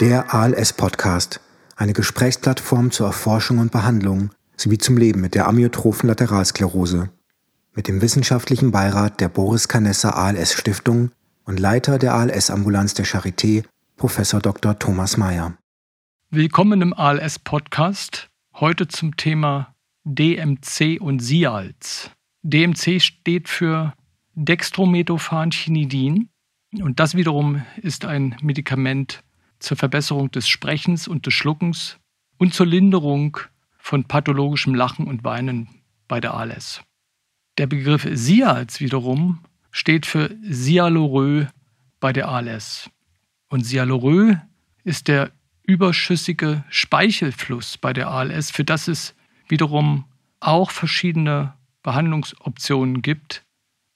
Der ALS-Podcast, eine Gesprächsplattform zur Erforschung und Behandlung sowie zum Leben mit der amyotrophen Lateralsklerose. Mit dem wissenschaftlichen Beirat der Boris Canessa ALS Stiftung und Leiter der ALS-Ambulanz der Charité, Prof. Dr. Thomas Mayer. Willkommen im ALS-Podcast. Heute zum Thema DMC und SIALS. DMC steht für Dextrometophan-Chinidin und das wiederum ist ein Medikament zur Verbesserung des Sprechens und des Schluckens und zur Linderung von pathologischem Lachen und Weinen bei der ALS. Der Begriff SIALS wiederum steht für Sialorö bei der ALS. Und Sialorö ist der überschüssige Speichelfluss bei der ALS, für das es wiederum auch verschiedene Behandlungsoptionen gibt,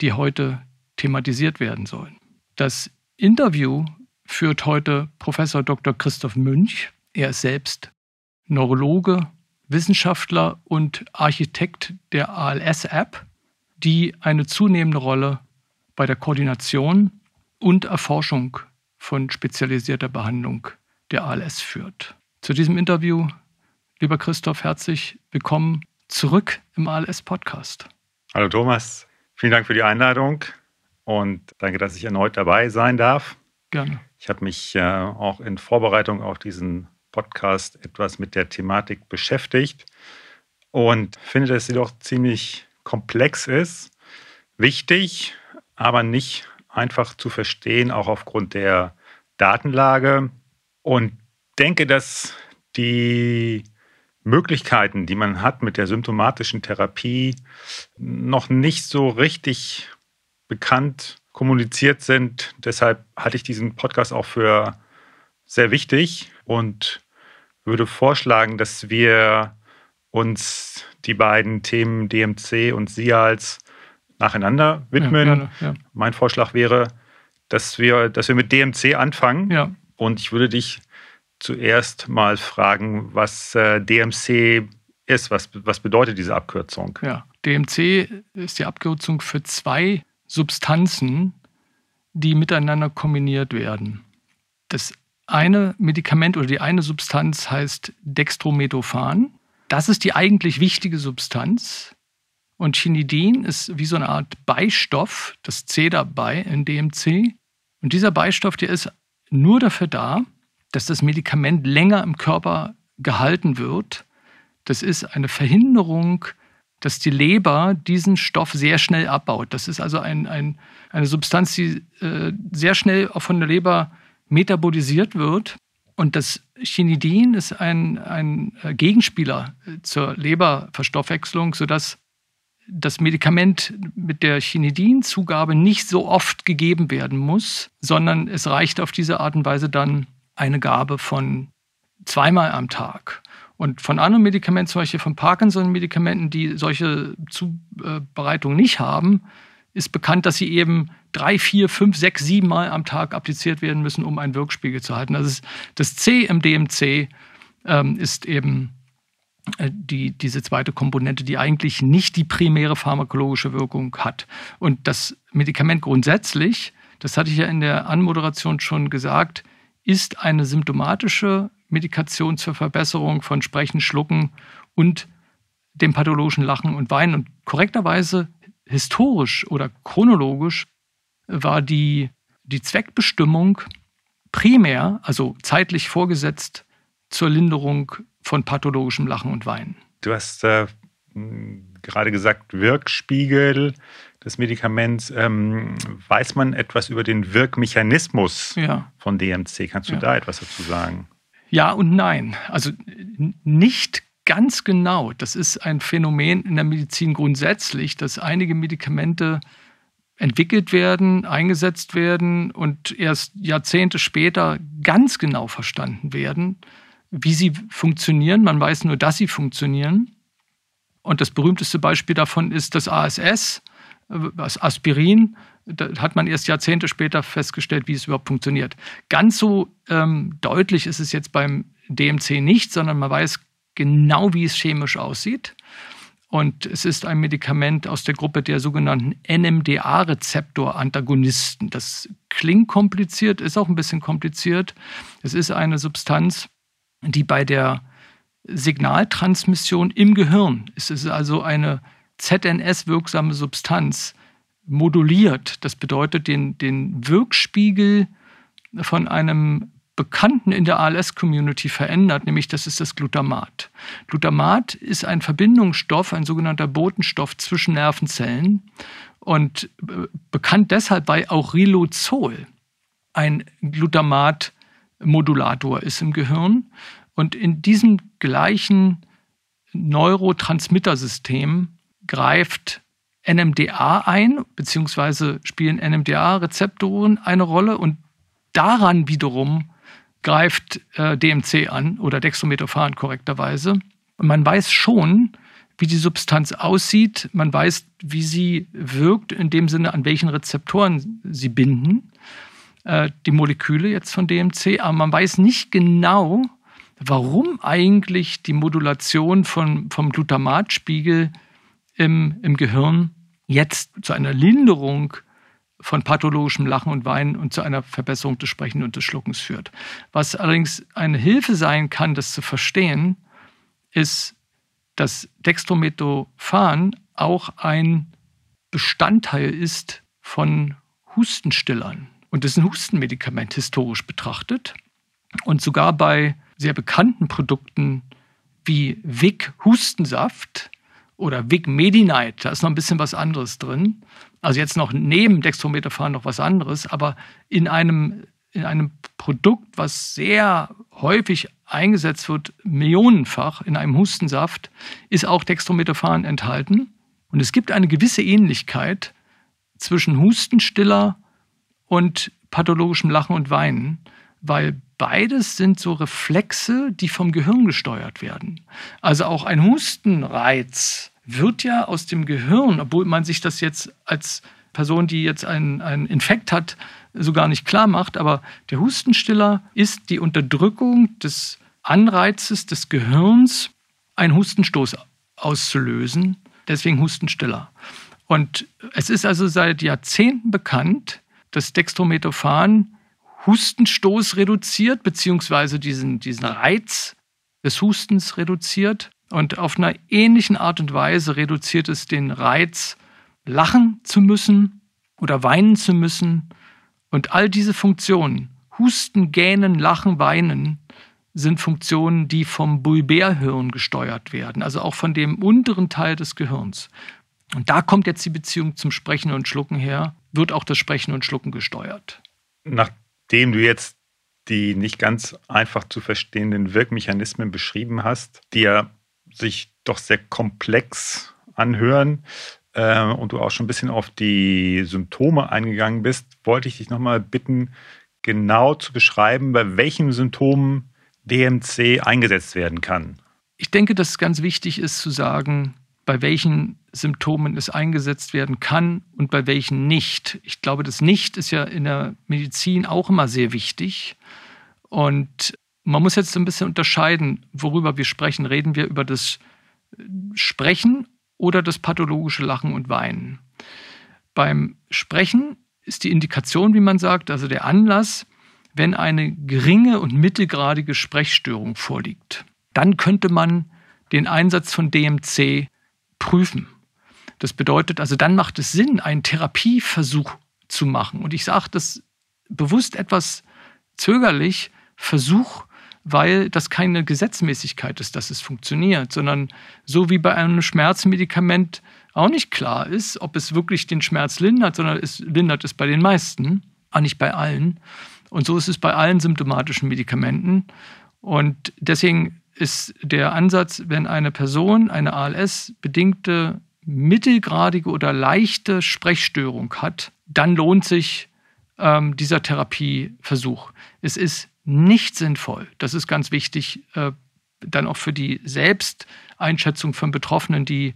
die heute thematisiert werden sollen. Das Interview führt heute Professor Dr. Christoph Münch. Er ist selbst Neurologe, Wissenschaftler und Architekt der ALS-App, die eine zunehmende Rolle bei der Koordination und Erforschung von spezialisierter Behandlung der ALS führt. Zu diesem Interview, lieber Christoph, herzlich willkommen zurück im ALS-Podcast. Hallo Thomas, vielen Dank für die Einladung und danke, dass ich erneut dabei sein darf. Gerne. Ich habe mich äh, auch in Vorbereitung auf diesen Podcast etwas mit der Thematik beschäftigt und finde, dass sie doch ziemlich komplex ist, wichtig, aber nicht einfach zu verstehen, auch aufgrund der Datenlage. Und denke, dass die Möglichkeiten, die man hat mit der symptomatischen Therapie, noch nicht so richtig bekannt kommuniziert sind. Deshalb halte ich diesen Podcast auch für sehr wichtig und würde vorschlagen, dass wir uns die beiden Themen DMC und SIALS nacheinander widmen. Ja, gerne, ja. Mein Vorschlag wäre, dass wir, dass wir mit DMC anfangen. Ja. Und ich würde dich zuerst mal fragen, was äh, DMC ist. Was, was bedeutet diese Abkürzung? Ja, DMC ist die Abkürzung für zwei Substanzen, die miteinander kombiniert werden. Das eine Medikament oder die eine Substanz heißt Dextrometophan. Das ist die eigentlich wichtige Substanz. Und Chinidin ist wie so eine Art Beistoff, das C dabei in DMC. Und dieser Beistoff, der ist nur dafür da, dass das Medikament länger im Körper gehalten wird. Das ist eine Verhinderung, dass die Leber diesen Stoff sehr schnell abbaut. Das ist also ein, ein, eine Substanz, die äh, sehr schnell auch von der Leber metabolisiert wird. Und das Chinidin ist ein, ein äh, Gegenspieler zur Leberverstoffwechslung, sodass das Medikament mit der Chinidinzugabe nicht so oft gegeben werden muss, sondern es reicht auf diese Art und Weise dann eine Gabe von zweimal am Tag. Und von anderen Medikamenten, zum Beispiel von Parkinson-Medikamenten, die solche Zubereitungen nicht haben, ist bekannt, dass sie eben drei, vier, fünf, sechs, sieben Mal am Tag appliziert werden müssen, um einen Wirkspiegel zu halten. Also das C im DMC ähm, ist eben äh, die, diese zweite Komponente, die eigentlich nicht die primäre pharmakologische Wirkung hat. Und das Medikament grundsätzlich, das hatte ich ja in der Anmoderation schon gesagt, ist eine symptomatische Medikation zur Verbesserung von Sprechen, Schlucken und dem pathologischen Lachen und Weinen. Und korrekterweise historisch oder chronologisch war die, die Zweckbestimmung primär, also zeitlich vorgesetzt, zur Linderung von pathologischem Lachen und Weinen. Du hast äh, gerade gesagt, Wirkspiegel des Medikaments. Ähm, weiß man etwas über den Wirkmechanismus ja. von DMC? Kannst du ja. da etwas dazu sagen? Ja und nein. Also nicht ganz genau. Das ist ein Phänomen in der Medizin grundsätzlich, dass einige Medikamente entwickelt werden, eingesetzt werden und erst Jahrzehnte später ganz genau verstanden werden wie sie funktionieren. Man weiß nur, dass sie funktionieren. Und das berühmteste Beispiel davon ist das ASS, das Aspirin. Da hat man erst Jahrzehnte später festgestellt, wie es überhaupt funktioniert. Ganz so ähm, deutlich ist es jetzt beim DMC nicht, sondern man weiß genau, wie es chemisch aussieht. Und es ist ein Medikament aus der Gruppe der sogenannten NMDA-Rezeptor-Antagonisten. Das klingt kompliziert, ist auch ein bisschen kompliziert. Es ist eine Substanz, die bei der Signaltransmission im Gehirn, es ist also eine ZNS-wirksame Substanz, moduliert. Das bedeutet, den, den Wirkspiegel von einem Bekannten in der ALS-Community verändert, nämlich das ist das Glutamat. Glutamat ist ein Verbindungsstoff, ein sogenannter Botenstoff zwischen Nervenzellen und äh, bekannt deshalb bei auch Riluzol, ein Glutamat-Modulator ist im Gehirn. Und in diesem gleichen Neurotransmittersystem greift NMDA ein, beziehungsweise spielen NMDA-Rezeptoren eine Rolle und daran wiederum greift äh, DMC an oder Dextrometophan korrekterweise. Und man weiß schon, wie die Substanz aussieht. Man weiß, wie sie wirkt, in dem Sinne, an welchen Rezeptoren sie binden, äh, die Moleküle jetzt von DMC. Aber man weiß nicht genau, warum eigentlich die Modulation von, vom Glutamatspiegel im, im Gehirn jetzt zu einer Linderung von pathologischem Lachen und Weinen und zu einer Verbesserung des Sprechens und des Schluckens führt. Was allerdings eine Hilfe sein kann, das zu verstehen, ist, dass Dextrometophan auch ein Bestandteil ist von Hustenstillern. Und das ist ein Hustenmedikament historisch betrachtet. Und sogar bei sehr bekannten Produkten wie Vic Hustensaft oder Vic Medi-Night, da ist noch ein bisschen was anderes drin. Also jetzt noch neben Dextrometaphan noch was anderes, aber in einem, in einem Produkt, was sehr häufig eingesetzt wird, millionenfach in einem Hustensaft, ist auch Dextrometaphan enthalten. Und es gibt eine gewisse Ähnlichkeit zwischen Hustenstiller und pathologischem Lachen und Weinen, weil beides sind so Reflexe, die vom Gehirn gesteuert werden. Also auch ein Hustenreiz wird ja aus dem Gehirn, obwohl man sich das jetzt als Person, die jetzt einen, einen Infekt hat, so gar nicht klar macht, aber der Hustenstiller ist die Unterdrückung des Anreizes des Gehirns, einen Hustenstoß auszulösen. Deswegen Hustenstiller. Und es ist also seit Jahrzehnten bekannt, dass Dextrometophan Hustenstoß reduziert, beziehungsweise diesen, diesen Reiz des Hustens reduziert. Und auf einer ähnlichen Art und Weise reduziert es den Reiz, lachen zu müssen oder weinen zu müssen. Und all diese Funktionen, Husten, Gähnen, Lachen, Weinen, sind Funktionen, die vom Bulbärhirn gesteuert werden, also auch von dem unteren Teil des Gehirns. Und da kommt jetzt die Beziehung zum Sprechen und Schlucken her, wird auch das Sprechen und Schlucken gesteuert. Nachdem du jetzt die nicht ganz einfach zu verstehenden Wirkmechanismen beschrieben hast, die ja sich doch sehr komplex anhören äh, und du auch schon ein bisschen auf die Symptome eingegangen bist, wollte ich dich nochmal bitten, genau zu beschreiben, bei welchen Symptomen DMC eingesetzt werden kann. Ich denke, dass es ganz wichtig ist zu sagen, bei welchen Symptomen es eingesetzt werden kann und bei welchen nicht. Ich glaube, das Nicht ist ja in der Medizin auch immer sehr wichtig. Und man muss jetzt ein bisschen unterscheiden, worüber wir sprechen. Reden wir über das Sprechen oder das pathologische Lachen und Weinen? Beim Sprechen ist die Indikation, wie man sagt, also der Anlass, wenn eine geringe und mittelgradige Sprechstörung vorliegt. Dann könnte man den Einsatz von DMC prüfen. Das bedeutet also, dann macht es Sinn, einen Therapieversuch zu machen. Und ich sage das bewusst etwas zögerlich, Versuch, weil das keine Gesetzmäßigkeit ist, dass es funktioniert, sondern so wie bei einem Schmerzmedikament auch nicht klar ist, ob es wirklich den Schmerz lindert, sondern es lindert es bei den meisten, aber nicht bei allen. Und so ist es bei allen symptomatischen Medikamenten. Und deswegen ist der Ansatz, wenn eine Person eine ALS-bedingte mittelgradige oder leichte Sprechstörung hat, dann lohnt sich ähm, dieser Therapieversuch. Es ist nicht sinnvoll. Das ist ganz wichtig, äh, dann auch für die Selbsteinschätzung von Betroffenen, die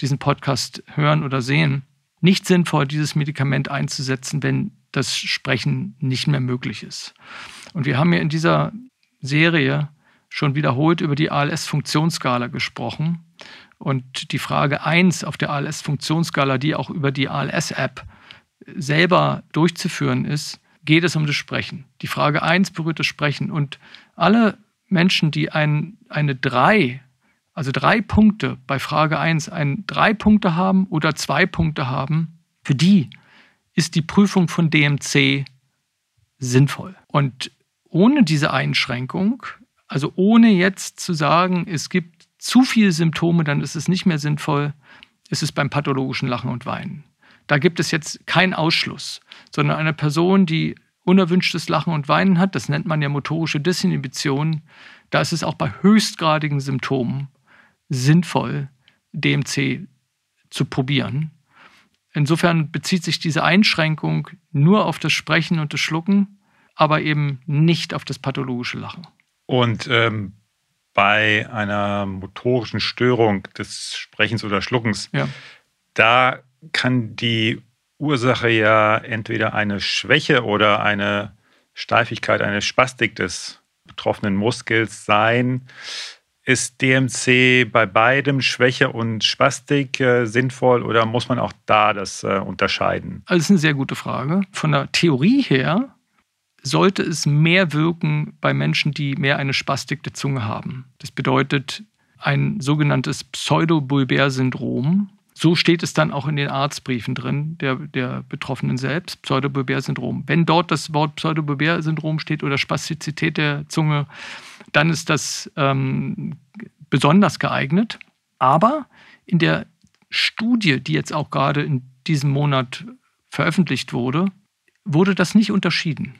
diesen Podcast hören oder sehen. Nicht sinnvoll, dieses Medikament einzusetzen, wenn das Sprechen nicht mehr möglich ist. Und wir haben ja in dieser Serie schon wiederholt über die ALS-Funktionsskala gesprochen. Und die Frage 1 auf der ALS-Funktionsskala, die auch über die ALS-App selber durchzuführen ist, geht es um das Sprechen. Die Frage 1 berührt das Sprechen. Und alle Menschen, die ein, eine 3, also drei Punkte bei Frage 1, ein drei Punkte haben oder zwei Punkte haben, für die ist die Prüfung von DMC sinnvoll. Und ohne diese Einschränkung, also ohne jetzt zu sagen, es gibt zu viele Symptome, dann ist es nicht mehr sinnvoll, ist es beim pathologischen Lachen und Weinen. Da gibt es jetzt keinen Ausschluss, sondern eine Person, die unerwünschtes Lachen und Weinen hat, das nennt man ja motorische Disinhibition, da ist es auch bei höchstgradigen Symptomen sinnvoll, DMC zu probieren. Insofern bezieht sich diese Einschränkung nur auf das Sprechen und das Schlucken, aber eben nicht auf das pathologische Lachen. Und ähm, bei einer motorischen Störung des Sprechens oder Schluckens, ja. da kann die Ursache ja entweder eine Schwäche oder eine Steifigkeit, eine Spastik des betroffenen Muskels sein. Ist DMC bei beidem Schwäche und Spastik äh, sinnvoll oder muss man auch da das äh, unterscheiden? Also das ist eine sehr gute Frage. Von der Theorie her sollte es mehr wirken bei Menschen, die mehr eine Spastik der Zunge haben. Das bedeutet ein sogenanntes Pseudobulbär-Syndrom. So steht es dann auch in den Arztbriefen drin, der, der Betroffenen selbst, Pseudobulbär-Syndrom. Wenn dort das Wort Pseudobulbär-Syndrom steht oder Spastizität der Zunge, dann ist das ähm, besonders geeignet. Aber in der Studie, die jetzt auch gerade in diesem Monat veröffentlicht wurde, wurde das nicht unterschieden.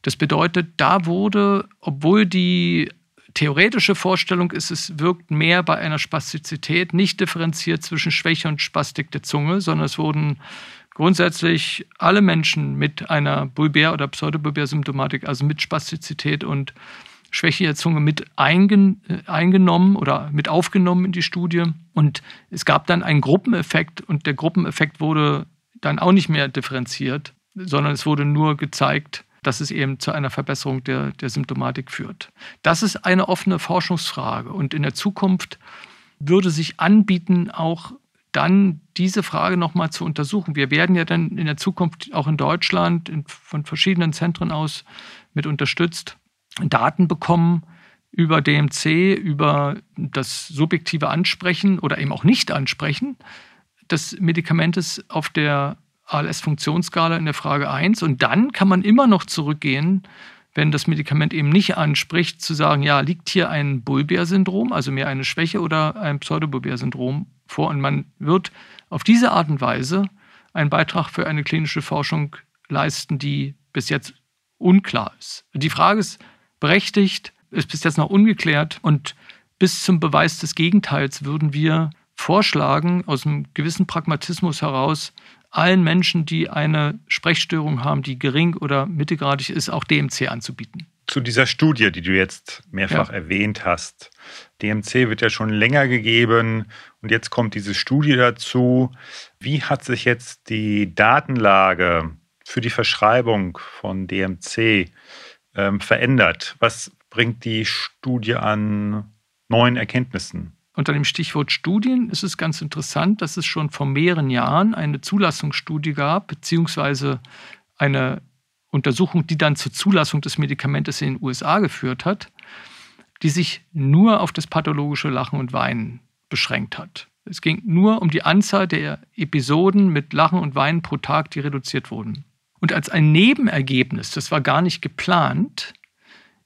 Das bedeutet, da wurde, obwohl die theoretische Vorstellung ist, es wirkt mehr bei einer Spastizität, nicht differenziert zwischen Schwäche und Spastik der Zunge, sondern es wurden grundsätzlich alle Menschen mit einer Bulbär- oder Pseudobulbär-Symptomatik, also mit Spastizität und Schwäche der Zunge mit eingen, äh, eingenommen oder mit aufgenommen in die Studie. Und es gab dann einen Gruppeneffekt und der Gruppeneffekt wurde dann auch nicht mehr differenziert, sondern es wurde nur gezeigt, dass es eben zu einer Verbesserung der, der Symptomatik führt. Das ist eine offene Forschungsfrage und in der Zukunft würde sich anbieten, auch dann diese Frage nochmal zu untersuchen. Wir werden ja dann in der Zukunft auch in Deutschland in, von verschiedenen Zentren aus mit unterstützt Daten bekommen über DMC, über das subjektive Ansprechen oder eben auch Nicht-Ansprechen des Medikamentes auf der ALS-Funktionsskala in der Frage 1. Und dann kann man immer noch zurückgehen, wenn das Medikament eben nicht anspricht, zu sagen, ja, liegt hier ein Bulbär-Syndrom, also mehr eine Schwäche oder ein Pseudobulbär-Syndrom vor. Und man wird auf diese Art und Weise einen Beitrag für eine klinische Forschung leisten, die bis jetzt unklar ist. Die Frage ist berechtigt, ist bis jetzt noch ungeklärt und bis zum Beweis des Gegenteils würden wir vorschlagen, aus einem gewissen Pragmatismus heraus, allen Menschen, die eine Sprechstörung haben, die gering oder mittelgradig ist, auch DMC anzubieten. Zu dieser Studie, die du jetzt mehrfach ja. erwähnt hast. DMC wird ja schon länger gegeben und jetzt kommt diese Studie dazu. Wie hat sich jetzt die Datenlage für die Verschreibung von DMC ähm, verändert? Was bringt die Studie an neuen Erkenntnissen? Unter dem Stichwort Studien ist es ganz interessant, dass es schon vor mehreren Jahren eine Zulassungsstudie gab, beziehungsweise eine Untersuchung, die dann zur Zulassung des Medikamentes in den USA geführt hat, die sich nur auf das pathologische Lachen und Weinen beschränkt hat. Es ging nur um die Anzahl der Episoden mit Lachen und Weinen pro Tag, die reduziert wurden. Und als ein Nebenergebnis, das war gar nicht geplant,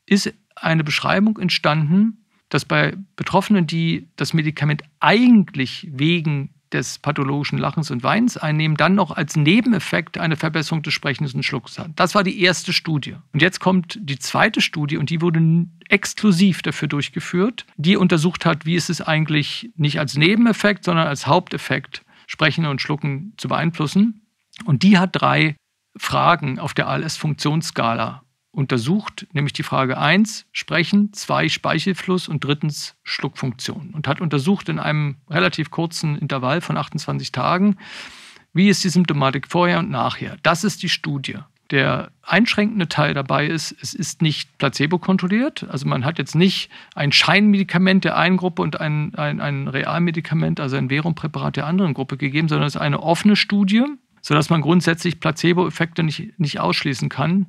ist eine Beschreibung entstanden, dass bei Betroffenen, die das Medikament eigentlich wegen des pathologischen Lachens und Weinens einnehmen, dann noch als Nebeneffekt eine Verbesserung des Sprechens und Schlucks haben. Das war die erste Studie. Und jetzt kommt die zweite Studie und die wurde exklusiv dafür durchgeführt, die untersucht hat, wie ist es eigentlich nicht als Nebeneffekt, sondern als Haupteffekt Sprechen und Schlucken zu beeinflussen. Und die hat drei Fragen auf der ALS-Funktionsskala untersucht, nämlich die Frage 1, Sprechen, 2, Speichelfluss und drittens Schluckfunktion. Und hat untersucht in einem relativ kurzen Intervall von 28 Tagen, wie ist die Symptomatik vorher und nachher. Das ist die Studie. Der einschränkende Teil dabei ist, es ist nicht placebo-kontrolliert. Also man hat jetzt nicht ein Scheinmedikament der einen Gruppe und ein, ein, ein Realmedikament, also ein Verumpräparat der anderen Gruppe gegeben, sondern es ist eine offene Studie, sodass man grundsätzlich Placebo-Effekte nicht, nicht ausschließen kann.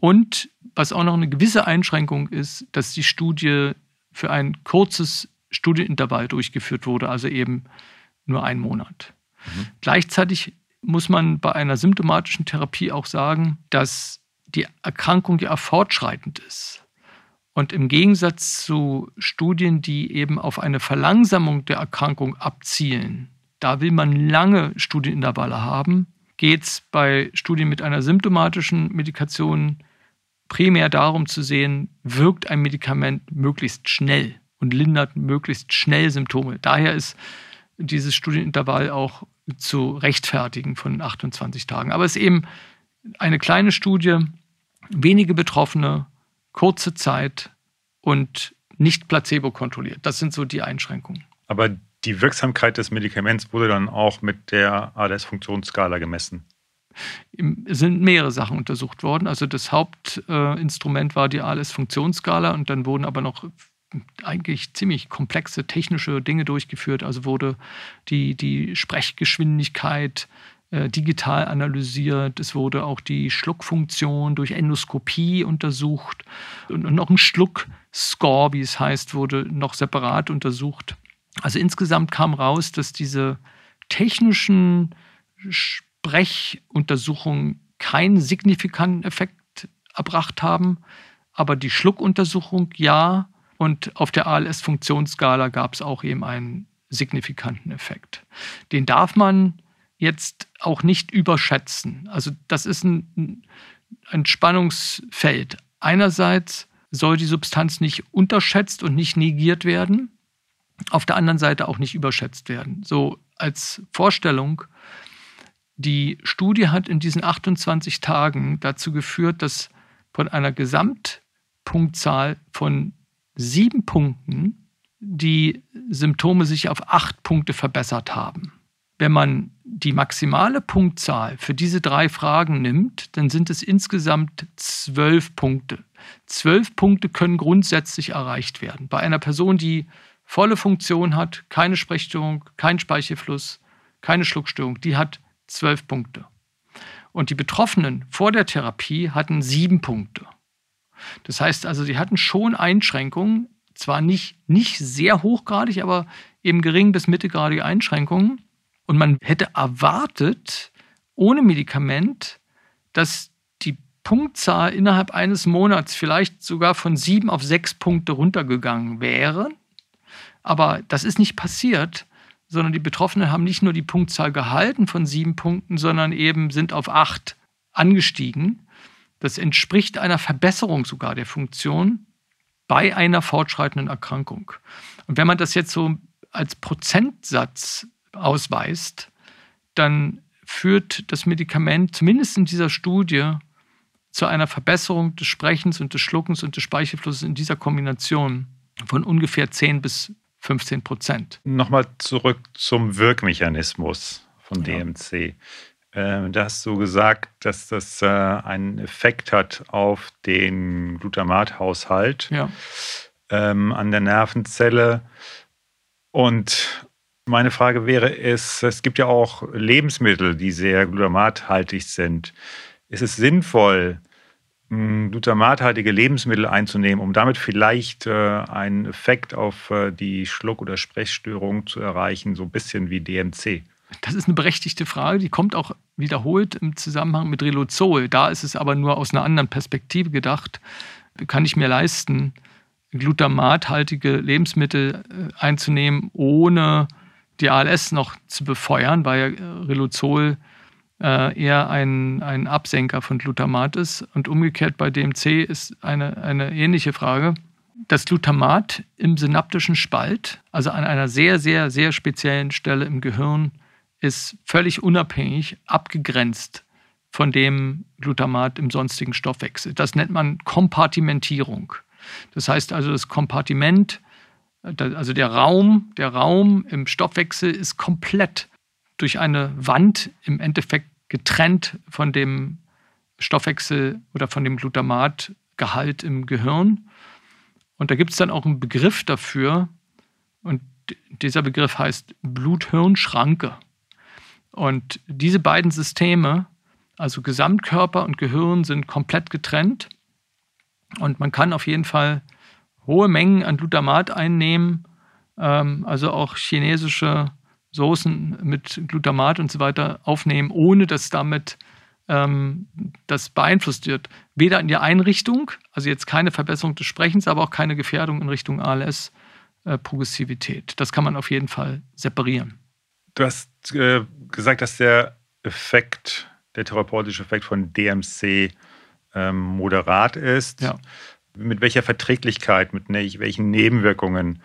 Und was auch noch eine gewisse Einschränkung ist, dass die Studie für ein kurzes Studienintervall durchgeführt wurde, also eben nur einen Monat. Mhm. Gleichzeitig muss man bei einer symptomatischen Therapie auch sagen, dass die Erkrankung ja fortschreitend ist. Und im Gegensatz zu Studien, die eben auf eine Verlangsamung der Erkrankung abzielen, da will man lange Studienintervalle haben, geht es bei Studien mit einer symptomatischen Medikation primär darum zu sehen, wirkt ein Medikament möglichst schnell und lindert möglichst schnell Symptome. Daher ist dieses Studienintervall auch zu rechtfertigen von 28 Tagen. Aber es ist eben eine kleine Studie, wenige Betroffene, kurze Zeit und nicht placebo kontrolliert. Das sind so die Einschränkungen. Aber die Wirksamkeit des Medikaments wurde dann auch mit der ALS-Funktionsskala gemessen. Sind mehrere Sachen untersucht worden. Also das Hauptinstrument war die ALS-Funktionsskala und dann wurden aber noch eigentlich ziemlich komplexe technische Dinge durchgeführt. Also wurde die, die Sprechgeschwindigkeit äh, digital analysiert. Es wurde auch die Schluckfunktion durch Endoskopie untersucht. Und, und noch ein Schluckscore, wie es heißt, wurde noch separat untersucht. Also insgesamt kam raus, dass diese technischen Sprechuntersuchungen keinen signifikanten Effekt erbracht haben, aber die Schluckuntersuchung ja und auf der ALS-Funktionsskala gab es auch eben einen signifikanten Effekt. Den darf man jetzt auch nicht überschätzen. Also das ist ein, ein Spannungsfeld. Einerseits soll die Substanz nicht unterschätzt und nicht negiert werden, auf der anderen Seite auch nicht überschätzt werden. So als Vorstellung, die Studie hat in diesen 28 Tagen dazu geführt, dass von einer Gesamtpunktzahl von sieben Punkten die Symptome sich auf acht Punkte verbessert haben. Wenn man die maximale Punktzahl für diese drei Fragen nimmt, dann sind es insgesamt zwölf Punkte. Zwölf Punkte können grundsätzlich erreicht werden. Bei einer Person, die volle Funktion hat, keine Sprechstörung, kein Speichelfluss, keine Schluckstörung, die hat zwölf Punkte. Und die Betroffenen vor der Therapie hatten sieben Punkte. Das heißt also, sie hatten schon Einschränkungen, zwar nicht, nicht sehr hochgradig, aber eben gering bis mittelgradige Einschränkungen. Und man hätte erwartet, ohne Medikament, dass die Punktzahl innerhalb eines Monats vielleicht sogar von sieben auf sechs Punkte runtergegangen wäre. Aber das ist nicht passiert, sondern die Betroffenen haben nicht nur die Punktzahl gehalten von sieben Punkten, sondern eben sind auf acht angestiegen. Das entspricht einer Verbesserung sogar der Funktion bei einer fortschreitenden Erkrankung. Und wenn man das jetzt so als Prozentsatz ausweist, dann führt das Medikament zumindest in dieser Studie zu einer Verbesserung des Sprechens und des Schluckens und des Speichelflusses in dieser Kombination von ungefähr 10 bis 15 Prozent. Nochmal zurück zum Wirkmechanismus von DMC. Äh, da hast du gesagt, dass das äh, einen Effekt hat auf den Glutamathaushalt ja. ähm, an der Nervenzelle. Und meine Frage wäre, ist, es gibt ja auch Lebensmittel, die sehr glutamathaltig sind. Ist es sinnvoll, glutamathaltige Lebensmittel einzunehmen, um damit vielleicht äh, einen Effekt auf äh, die Schluck- oder Sprechstörung zu erreichen, so ein bisschen wie DMC? Das ist eine berechtigte Frage, die kommt auch wiederholt im Zusammenhang mit Riluzol. Da ist es aber nur aus einer anderen Perspektive gedacht. Kann ich mir leisten, glutamathaltige Lebensmittel äh, einzunehmen, ohne die ALS noch zu befeuern, weil äh, eher ein, ein Absenker von Glutamat ist. Und umgekehrt bei DMC ist eine, eine ähnliche Frage. Das Glutamat im synaptischen Spalt, also an einer sehr, sehr, sehr speziellen Stelle im Gehirn, ist völlig unabhängig, abgegrenzt von dem Glutamat im sonstigen Stoffwechsel. Das nennt man Kompartimentierung. Das heißt also, das Kompartiment, also der Raum, der Raum im Stoffwechsel ist komplett durch eine Wand im Endeffekt getrennt von dem Stoffwechsel oder von dem Glutamatgehalt im Gehirn. Und da gibt es dann auch einen Begriff dafür. Und dieser Begriff heißt Blut-Hirn-Schranke. Und diese beiden Systeme, also Gesamtkörper und Gehirn, sind komplett getrennt. Und man kann auf jeden Fall hohe Mengen an Glutamat einnehmen, ähm, also auch chinesische Soßen mit Glutamat und so weiter aufnehmen, ohne dass damit ähm, das beeinflusst wird. Weder in die Einrichtung, also jetzt keine Verbesserung des Sprechens, aber auch keine Gefährdung in Richtung ALS-Progressivität. Äh, das kann man auf jeden Fall separieren. Du hast äh, gesagt, dass der Effekt, der therapeutische Effekt von DMC ähm, moderat ist. Ja. Mit welcher Verträglichkeit, mit ne-, welchen Nebenwirkungen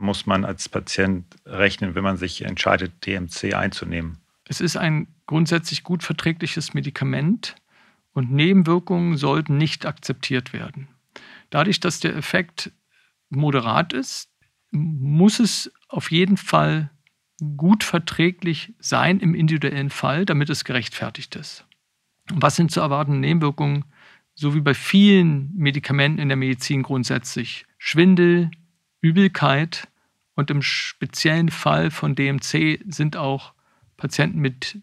muss man als Patient rechnen, wenn man sich entscheidet, DMC einzunehmen? Es ist ein grundsätzlich gut verträgliches Medikament und Nebenwirkungen sollten nicht akzeptiert werden. Dadurch, dass der Effekt moderat ist, muss es auf jeden Fall gut verträglich sein im individuellen Fall, damit es gerechtfertigt ist. Was sind zu erwartende Nebenwirkungen? So wie bei vielen Medikamenten in der Medizin grundsätzlich. Schwindel, Übelkeit und im speziellen Fall von DMC sind auch Patienten mit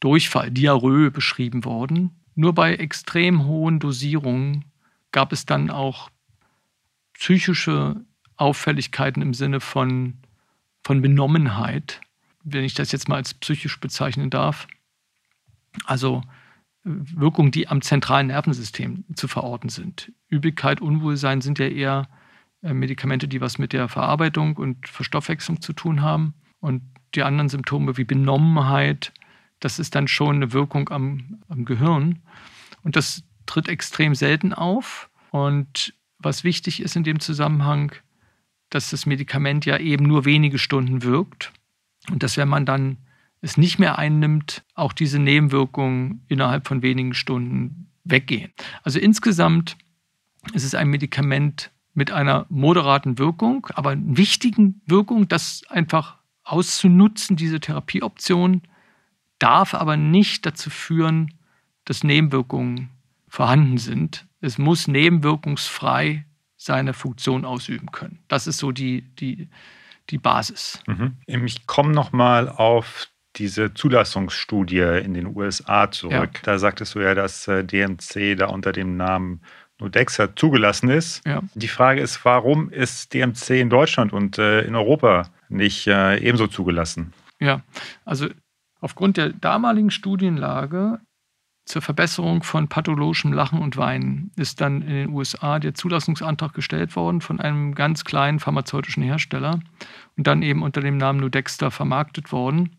Durchfall, Diarrhoe beschrieben worden. Nur bei extrem hohen Dosierungen gab es dann auch psychische Auffälligkeiten im Sinne von von Benommenheit, wenn ich das jetzt mal als psychisch bezeichnen darf. Also Wirkungen, die am zentralen Nervensystem zu verorten sind. Übelkeit, Unwohlsein sind ja eher äh, Medikamente, die was mit der Verarbeitung und Verstoffwechslung zu tun haben. Und die anderen Symptome wie Benommenheit, das ist dann schon eine Wirkung am, am Gehirn. Und das tritt extrem selten auf. Und was wichtig ist in dem Zusammenhang, dass das Medikament ja eben nur wenige Stunden wirkt und dass wenn man dann es nicht mehr einnimmt, auch diese Nebenwirkungen innerhalb von wenigen Stunden weggehen. Also insgesamt ist es ein Medikament mit einer moderaten Wirkung, aber einer wichtigen Wirkung, das einfach auszunutzen, diese Therapieoption, darf aber nicht dazu führen, dass Nebenwirkungen vorhanden sind. Es muss nebenwirkungsfrei seine Funktion ausüben können. Das ist so die, die, die Basis. Mhm. Ich komme nochmal auf diese Zulassungsstudie in den USA zurück. Ja. Da sagtest du ja, dass äh, DMC da unter dem Namen Nudexa zugelassen ist. Ja. Die Frage ist, warum ist DMC in Deutschland und äh, in Europa nicht äh, ebenso zugelassen? Ja, also aufgrund der damaligen Studienlage zur Verbesserung von pathologischem Lachen und Weinen ist dann in den USA der Zulassungsantrag gestellt worden von einem ganz kleinen pharmazeutischen Hersteller und dann eben unter dem Namen Nudexta vermarktet worden.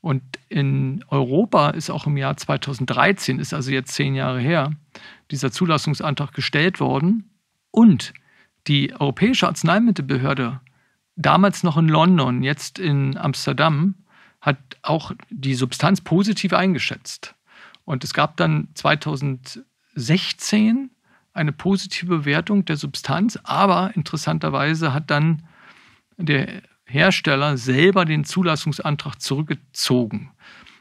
Und in Europa ist auch im Jahr 2013, ist also jetzt zehn Jahre her, dieser Zulassungsantrag gestellt worden. Und die Europäische Arzneimittelbehörde, damals noch in London, jetzt in Amsterdam, hat auch die Substanz positiv eingeschätzt. Und es gab dann 2016 eine positive Bewertung der Substanz, aber interessanterweise hat dann der Hersteller selber den Zulassungsantrag zurückgezogen.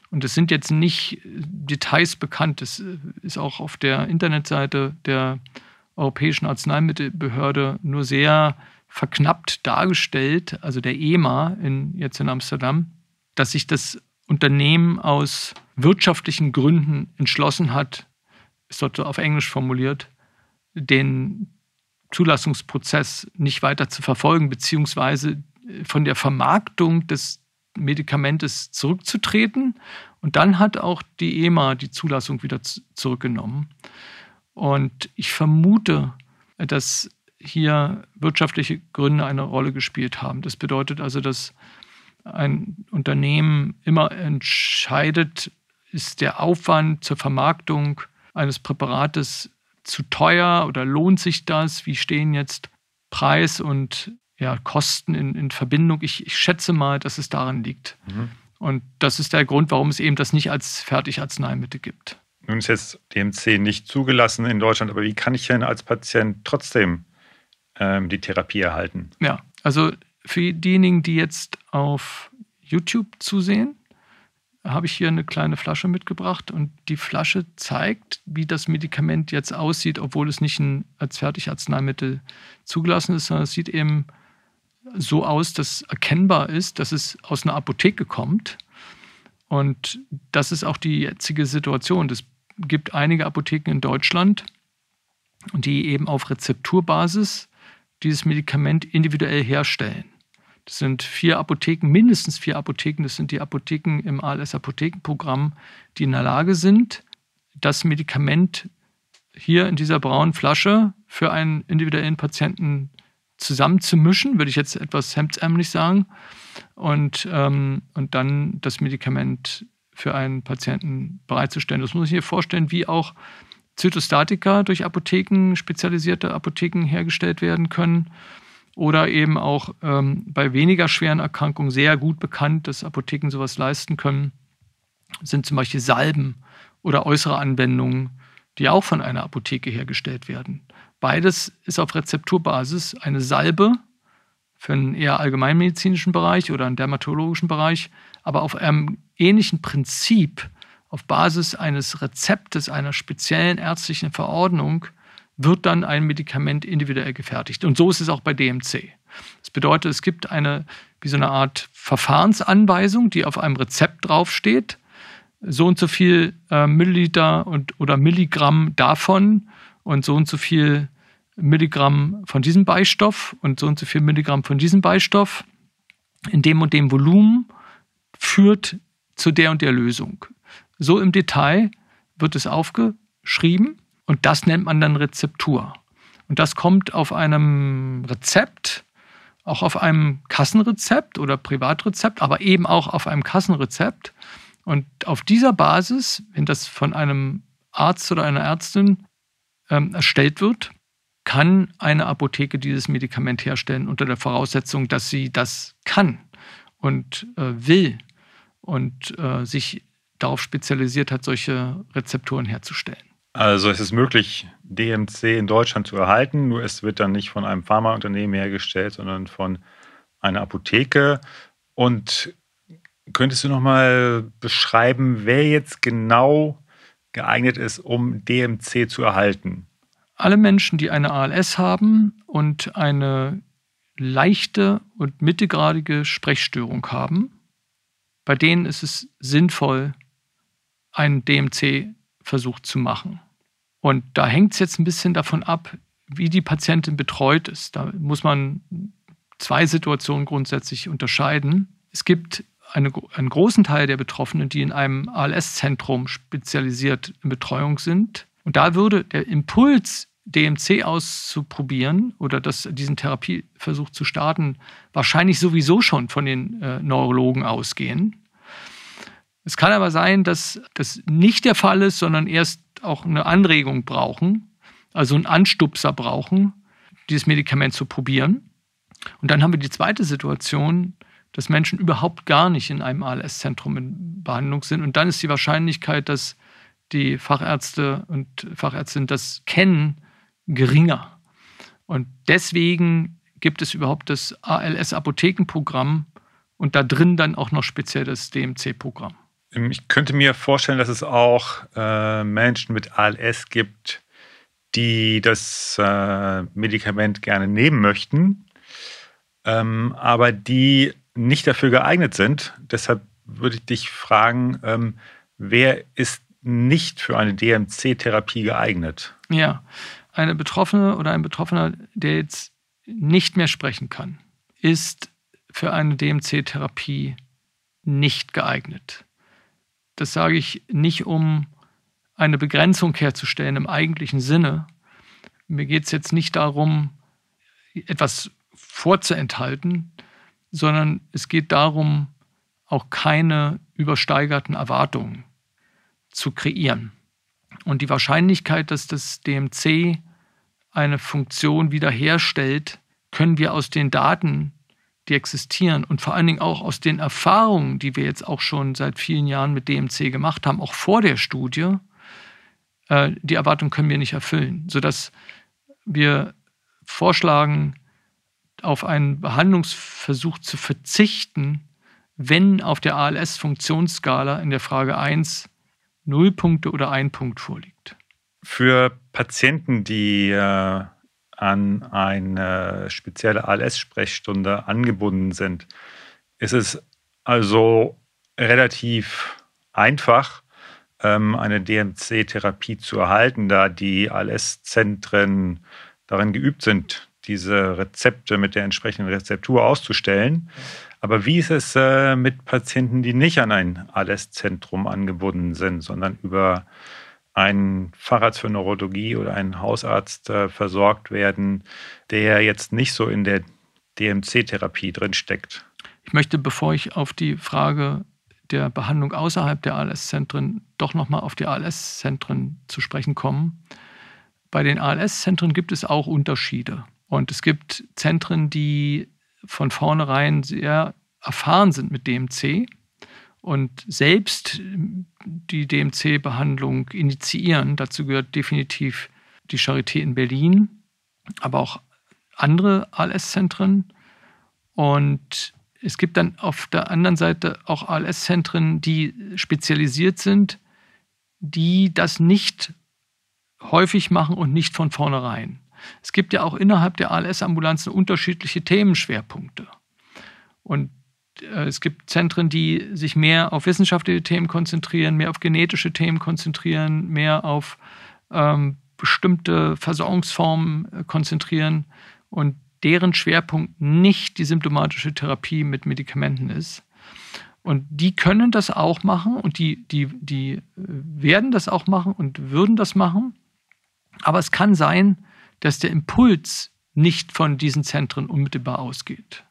Und es sind jetzt nicht Details bekannt. Es ist auch auf der Internetseite der Europäischen Arzneimittelbehörde nur sehr verknappt dargestellt, also der EMA in, jetzt in Amsterdam, dass sich das Unternehmen aus wirtschaftlichen Gründen entschlossen hat, ist dort auf Englisch formuliert, den Zulassungsprozess nicht weiter zu verfolgen, beziehungsweise von der Vermarktung des Medikamentes zurückzutreten. Und dann hat auch die EMA die Zulassung wieder zurückgenommen. Und ich vermute, dass hier wirtschaftliche Gründe eine Rolle gespielt haben. Das bedeutet also, dass ein Unternehmen immer entscheidet, ist der Aufwand zur Vermarktung eines Präparates zu teuer oder lohnt sich das? Wie stehen jetzt Preis und ja, Kosten in, in Verbindung? Ich, ich, schätze mal, dass es daran liegt. Mhm. Und das ist der Grund, warum es eben das nicht als Fertigarzneimittel gibt. Nun ist jetzt DMC nicht zugelassen in Deutschland, aber wie kann ich denn als Patient trotzdem ähm, die Therapie erhalten? Ja, also für diejenigen, die jetzt auf YouTube zusehen, habe ich hier eine kleine Flasche mitgebracht und die Flasche zeigt, wie das Medikament jetzt aussieht, obwohl es nicht ein, als Fertigarzneimittel zugelassen ist, sondern es sieht eben so aus, dass erkennbar ist, dass es aus einer Apotheke kommt. Und das ist auch die jetzige Situation. Es gibt einige Apotheken in Deutschland, die eben auf Rezepturbasis dieses Medikament individuell herstellen. Das sind vier Apotheken, mindestens vier Apotheken. Das sind die Apotheken im ALS-Apothekenprogramm, die in der Lage sind, das Medikament hier in dieser braunen Flasche für einen individuellen Patienten zusammenzumischen, würde ich jetzt etwas hemdsärmlich sagen, und, ähm, und dann das Medikament für einen Patienten bereitzustellen. Das muss ich mir vorstellen, wie auch Zytostatika durch Apotheken, spezialisierte Apotheken hergestellt werden können oder eben auch ähm, bei weniger schweren Erkrankungen sehr gut bekannt, dass Apotheken sowas leisten können, sind zum Beispiel Salben oder äußere Anwendungen, die auch von einer Apotheke hergestellt werden. Beides ist auf Rezepturbasis eine Salbe für einen eher allgemeinmedizinischen Bereich oder einen dermatologischen Bereich, aber auf einem ähnlichen Prinzip, auf Basis eines Rezeptes, einer speziellen ärztlichen Verordnung, wird dann ein Medikament individuell gefertigt. Und so ist es auch bei DMC. Das bedeutet, es gibt eine, wie so eine Art Verfahrensanweisung, die auf einem Rezept draufsteht. So und so viel äh, Milliliter und, oder Milligramm davon und so und so viel Milligramm von diesem Beistoff und so und so viel Milligramm von diesem Beistoff in dem und dem Volumen führt zu der und der Lösung. So im Detail wird es aufgeschrieben und das nennt man dann Rezeptur. Und das kommt auf einem Rezept, auch auf einem Kassenrezept oder Privatrezept, aber eben auch auf einem Kassenrezept. Und auf dieser Basis, wenn das von einem Arzt oder einer Ärztin ähm, erstellt wird, kann eine Apotheke dieses Medikament herstellen unter der Voraussetzung, dass sie das kann und äh, will und äh, sich darauf spezialisiert hat, solche Rezepturen herzustellen. Also es ist möglich, DMC in Deutschland zu erhalten, nur es wird dann nicht von einem Pharmaunternehmen hergestellt, sondern von einer Apotheke. Und könntest du noch mal beschreiben, wer jetzt genau geeignet ist, um DMC zu erhalten? Alle Menschen, die eine ALS haben und eine leichte und mittelgradige Sprechstörung haben, bei denen ist es sinnvoll, einen DMC-Versuch zu machen. Und da hängt es jetzt ein bisschen davon ab, wie die Patientin betreut ist. Da muss man zwei Situationen grundsätzlich unterscheiden. Es gibt eine, einen großen Teil der Betroffenen, die in einem ALS-Zentrum spezialisiert in Betreuung sind. Und da würde der Impuls, DMC auszuprobieren oder das, diesen Therapieversuch zu starten, wahrscheinlich sowieso schon von den äh, Neurologen ausgehen. Es kann aber sein, dass das nicht der Fall ist, sondern erst auch eine Anregung brauchen, also einen Anstupser brauchen, dieses Medikament zu probieren. Und dann haben wir die zweite Situation, dass Menschen überhaupt gar nicht in einem ALS-Zentrum in Behandlung sind. Und dann ist die Wahrscheinlichkeit, dass die Fachärzte und Fachärztinnen das kennen, geringer. Und deswegen gibt es überhaupt das ALS-Apothekenprogramm und da drin dann auch noch speziell das DMC-Programm. Ich könnte mir vorstellen, dass es auch äh, Menschen mit ALS gibt, die das äh, Medikament gerne nehmen möchten, ähm, aber die nicht dafür geeignet sind. Deshalb würde ich dich fragen, ähm, wer ist nicht für eine DMC-Therapie geeignet? Ja, eine Betroffene oder ein Betroffener, der jetzt nicht mehr sprechen kann, ist für eine DMC-Therapie nicht geeignet. Das sage ich nicht, um eine Begrenzung herzustellen im eigentlichen Sinne. Mir geht es jetzt nicht darum, etwas vorzuenthalten, sondern es geht darum, auch keine übersteigerten Erwartungen zu kreieren. Und die Wahrscheinlichkeit, dass das DMC eine Funktion wiederherstellt, können wir aus den Daten die existieren und vor allen Dingen auch aus den Erfahrungen, die wir jetzt auch schon seit vielen Jahren mit DMC gemacht haben, auch vor der Studie, äh, die Erwartung können wir nicht erfüllen, sodass wir vorschlagen, auf einen Behandlungsversuch zu verzichten, wenn auf der ALS-Funktionsskala in der Frage 1 0 Punkte oder ein Punkt vorliegt. Für Patienten, die äh, an eine spezielle ALS-Sprechstunde angebunden sind, ist es also relativ einfach, ähm, eine DMC-Therapie zu erhalten, da die ALS-Zentren darin geübt sind, diese Rezepte mit der entsprechenden Rezeptur auszustellen. Aber wie ist es äh, mit Patienten, die nicht an ein ALS-Zentrum angebunden sind, sondern über einen Facharzt für Neurologie oder einen Hausarzt äh, versorgt werden, der jetzt nicht so in der DMC-Therapie drinsteckt? Ich möchte, bevor ich auf die Frage der Behandlung außerhalb der ALS-Zentren doch nochmal auf die ALS-Zentren zu sprechen kommen. Bei den ALS-Zentren gibt es auch Unterschiede. Und es gibt Zentren, die von vornherein sehr erfahren sind mit DMC und selbst die DMC-Behandlung initiieren. Dazu gehört definitiv die Charité in Berlin, aber auch andere ALS-Zentren. Und es gibt dann auf der anderen Seite auch ALS-Zentren, die spezialisiert sind, die das nicht häufig machen und nicht von vornherein. Es gibt ja auch innerhalb der ALS-Ambulanzen unterschiedliche Themenschwerpunkte. Und äh, es gibt Zentren, die sich mehr auf wissenschaftliche Themen konzentrieren, mehr auf genetische Themen konzentrieren, mehr auf ähm, bestimmte Versorgungsformen äh, konzentrieren und deren Schwerpunkt nicht die symptomatische Therapie mit Medikamenten ist. Und die können das auch machen und die, die, die äh, werden das auch machen und würden das machen. Aber es kann sein, dass der Impuls nicht von diesen Zentren unmittelbar ausgeht.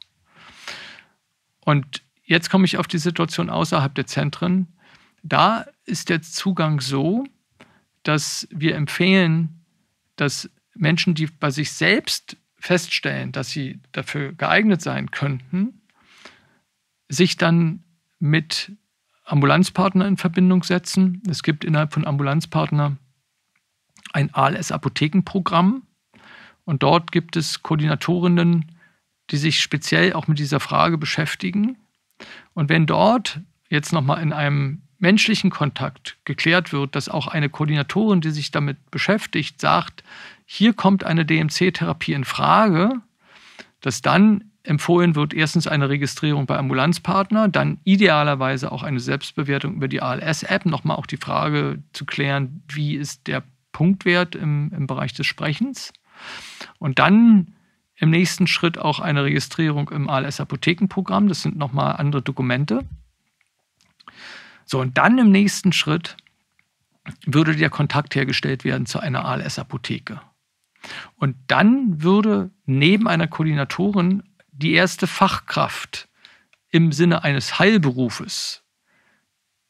Und jetzt komme ich auf die Situation außerhalb der Zentren. Da ist der Zugang so, dass wir empfehlen, dass Menschen, die bei sich selbst feststellen, dass sie dafür geeignet sein könnten, sich dann mit Ambulanzpartner in Verbindung setzen. Es gibt innerhalb von Ambulanzpartner ein ALS-Apothekenprogramm und dort gibt es Koordinatorinnen, die sich speziell auch mit dieser Frage beschäftigen. Und wenn dort jetzt nochmal in einem menschlichen Kontakt geklärt wird, dass auch eine Koordinatorin, die sich damit beschäftigt, sagt, hier kommt eine DMC-Therapie in Frage, dass dann empfohlen wird, erstens eine Registrierung bei Ambulanzpartner, dann idealerweise auch eine Selbstbewertung über die ALS-App, nochmal auch die Frage zu klären, wie ist der Punktwert im, im Bereich des Sprechens. Und dann im nächsten Schritt auch eine Registrierung im ALS-Apothekenprogramm. Das sind nochmal andere Dokumente. So, und dann im nächsten Schritt würde der Kontakt hergestellt werden zu einer ALS-Apotheke. Und dann würde neben einer Koordinatorin die erste Fachkraft im Sinne eines Heilberufes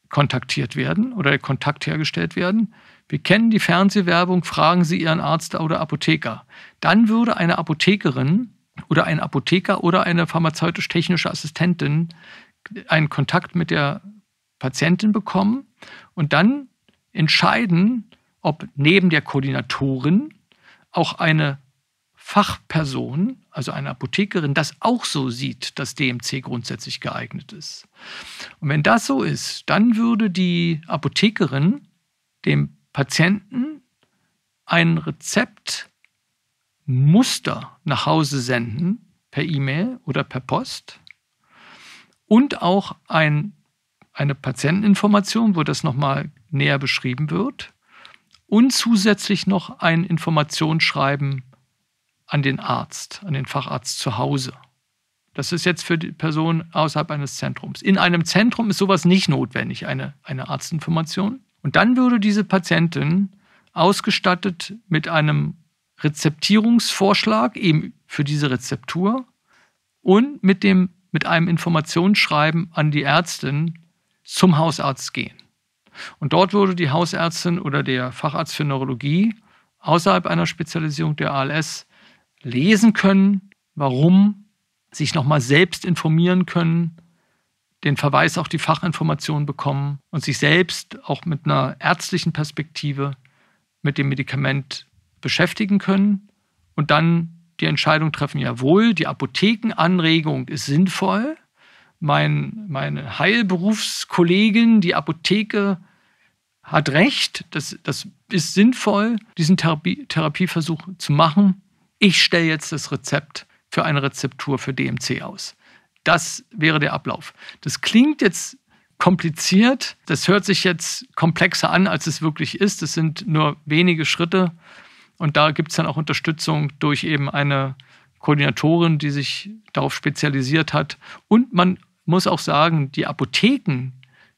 kontaktiert werden oder der Kontakt hergestellt werden. Wir kennen die Fernsehwerbung, fragen Sie Ihren Arzt oder Apotheker. Dann würde eine Apothekerin oder ein Apotheker oder eine pharmazeutisch-technische Assistentin einen Kontakt mit der Patientin bekommen und dann entscheiden, ob neben der Koordinatorin auch eine Fachperson, also eine Apothekerin, das auch so sieht, dass DMC grundsätzlich geeignet ist. Und wenn das so ist, dann würde die Apothekerin dem Patienten ein Rezeptmuster nach Hause senden, per E-Mail oder per Post und auch ein, eine Patienteninformation, wo das nochmal näher beschrieben wird und zusätzlich noch ein Informationsschreiben an den Arzt, an den Facharzt zu Hause. Das ist jetzt für die Person außerhalb eines Zentrums. In einem Zentrum ist sowas nicht notwendig, eine, eine Arztinformation. Und dann würde diese Patientin ausgestattet mit einem Rezeptierungsvorschlag eben für diese Rezeptur und mit, dem, mit einem Informationsschreiben an die Ärztin zum Hausarzt gehen. Und dort würde die Hausärztin oder der Facharzt für Neurologie außerhalb einer Spezialisierung der ALS lesen können, warum, sich nochmal selbst informieren können, den Verweis auf die Fachinformation bekommen und sich selbst auch mit einer ärztlichen Perspektive mit dem Medikament beschäftigen können und dann die Entscheidung treffen, jawohl, die Apothekenanregung ist sinnvoll, mein, meine Heilberufskollegin, die Apotheke, hat recht, das, das ist sinnvoll, diesen Therapie, Therapieversuch zu machen. Ich stelle jetzt das Rezept für eine Rezeptur für DMC aus. Das wäre der Ablauf. Das klingt jetzt kompliziert, das hört sich jetzt komplexer an, als es wirklich ist. Es sind nur wenige Schritte und da gibt es dann auch Unterstützung durch eben eine Koordinatorin, die sich darauf spezialisiert hat. Und man muss auch sagen, die Apotheken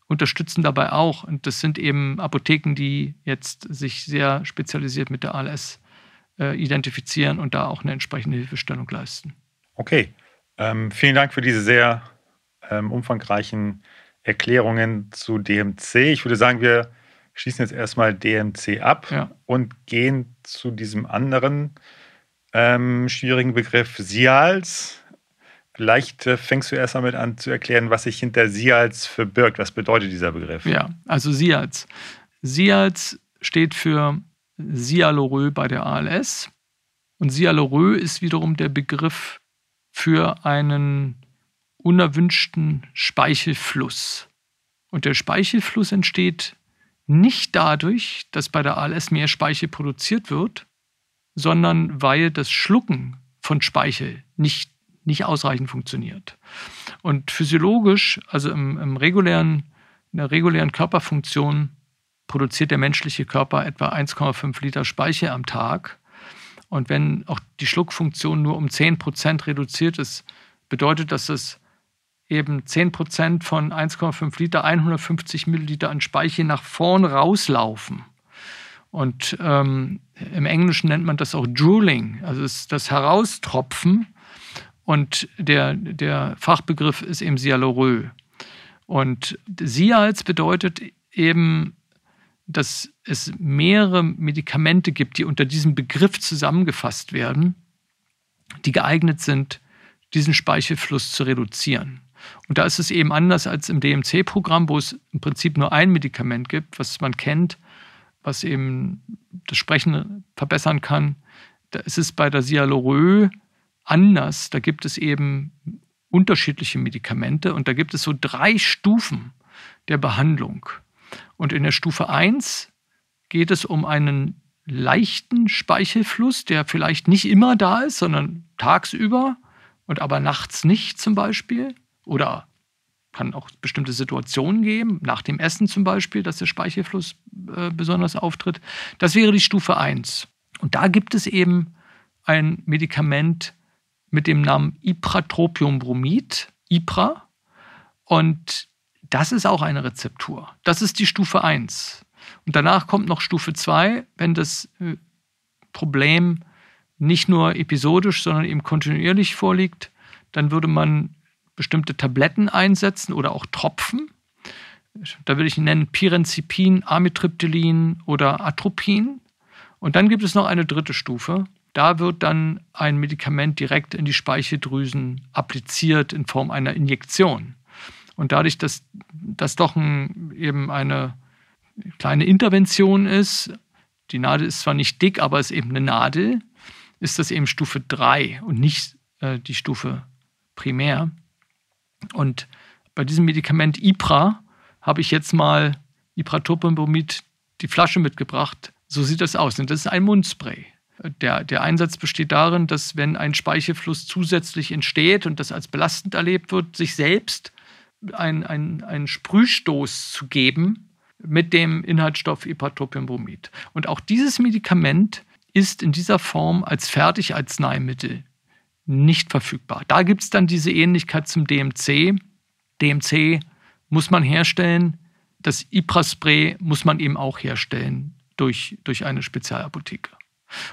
unterstützen dabei auch. Und das sind eben Apotheken, die jetzt sich sehr spezialisiert mit der ALS äh, identifizieren und da auch eine entsprechende Hilfestellung leisten. Okay, ähm, vielen Dank für diese sehr ähm, umfangreichen Erklärungen zu DMC. Ich würde sagen, wir schließen jetzt erstmal DMC ab ja. und gehen zu diesem anderen ähm, schwierigen Begriff SIALS. Vielleicht äh, fängst du erst damit an zu erklären, was sich hinter SIALS verbirgt. Was bedeutet dieser Begriff? Ja, also SIALS. SIALS steht für Sialorö bei der ALS. Und Sialorö ist wiederum der Begriff für einen unerwünschten Speichelfluss. Und der Speichelfluss entsteht nicht dadurch, dass bei der ALS mehr Speichel produziert wird, sondern weil das Schlucken von Speichel nicht, nicht ausreichend funktioniert. Und physiologisch, also im, im regulären, in der regulären Körperfunktion, produziert der menschliche Körper etwa 1,5 Liter Speichel am Tag. Und wenn auch die Schluckfunktion nur um 10 Prozent reduziert ist, bedeutet das, dass eben 10 Prozent von 1,5 Liter, 150 Milliliter an Speichel nach vorn rauslaufen. Und ähm, im Englischen nennt man das auch Drooling, also das Heraustropfen. Und der, der Fachbegriff ist eben Sialorö. Und Sials bedeutet eben, dass es mehrere Medikamente gibt, die unter diesem Begriff zusammengefasst werden, die geeignet sind, diesen Speichelfluss zu reduzieren. Und da ist es eben anders als im DMC-Programm, wo es im Prinzip nur ein Medikament gibt, was man kennt, was eben das Sprechen verbessern kann. Da ist es bei der Sialorö anders. Da gibt es eben unterschiedliche Medikamente und da gibt es so drei Stufen der Behandlung. Und in der Stufe 1 geht es um einen leichten Speichelfluss, der vielleicht nicht immer da ist, sondern tagsüber und aber nachts nicht zum Beispiel. Oder kann auch bestimmte Situationen geben, nach dem Essen zum Beispiel, dass der Speichelfluss äh, besonders auftritt. Das wäre die Stufe 1. Und da gibt es eben ein Medikament mit dem Namen Ipratropiumbromid, IPRA. Und das ist auch eine Rezeptur. Das ist die Stufe 1. Und danach kommt noch Stufe 2, wenn das äh, Problem nicht nur episodisch, sondern eben kontinuierlich vorliegt, dann würde man bestimmte Tabletten einsetzen oder auch Tropfen. Da würde ich nennen Pirenzepin, Amitriptylin oder Atropin. Und dann gibt es noch eine dritte Stufe. Da wird dann ein Medikament direkt in die Speicheldrüsen appliziert in Form einer Injektion. Und dadurch, dass das doch ein, eben eine kleine Intervention ist, die Nadel ist zwar nicht dick, aber ist eben eine Nadel, ist das eben Stufe 3 und nicht äh, die Stufe primär. Und bei diesem Medikament IPRA habe ich jetzt mal Ipratropiumbromid die Flasche mitgebracht. So sieht das aus. Und das ist ein Mundspray. Der, der Einsatz besteht darin, dass wenn ein Speichelfluss zusätzlich entsteht und das als belastend erlebt wird, sich selbst einen ein Sprühstoß zu geben mit dem Inhaltsstoff Ipratropiumbromid. Und auch dieses Medikament ist in dieser Form als Fertigarzneimittel nicht verfügbar. Da gibt es dann diese Ähnlichkeit zum DMC. DMC muss man herstellen. Das Ipraspray muss man eben auch herstellen durch, durch eine Spezialapotheke.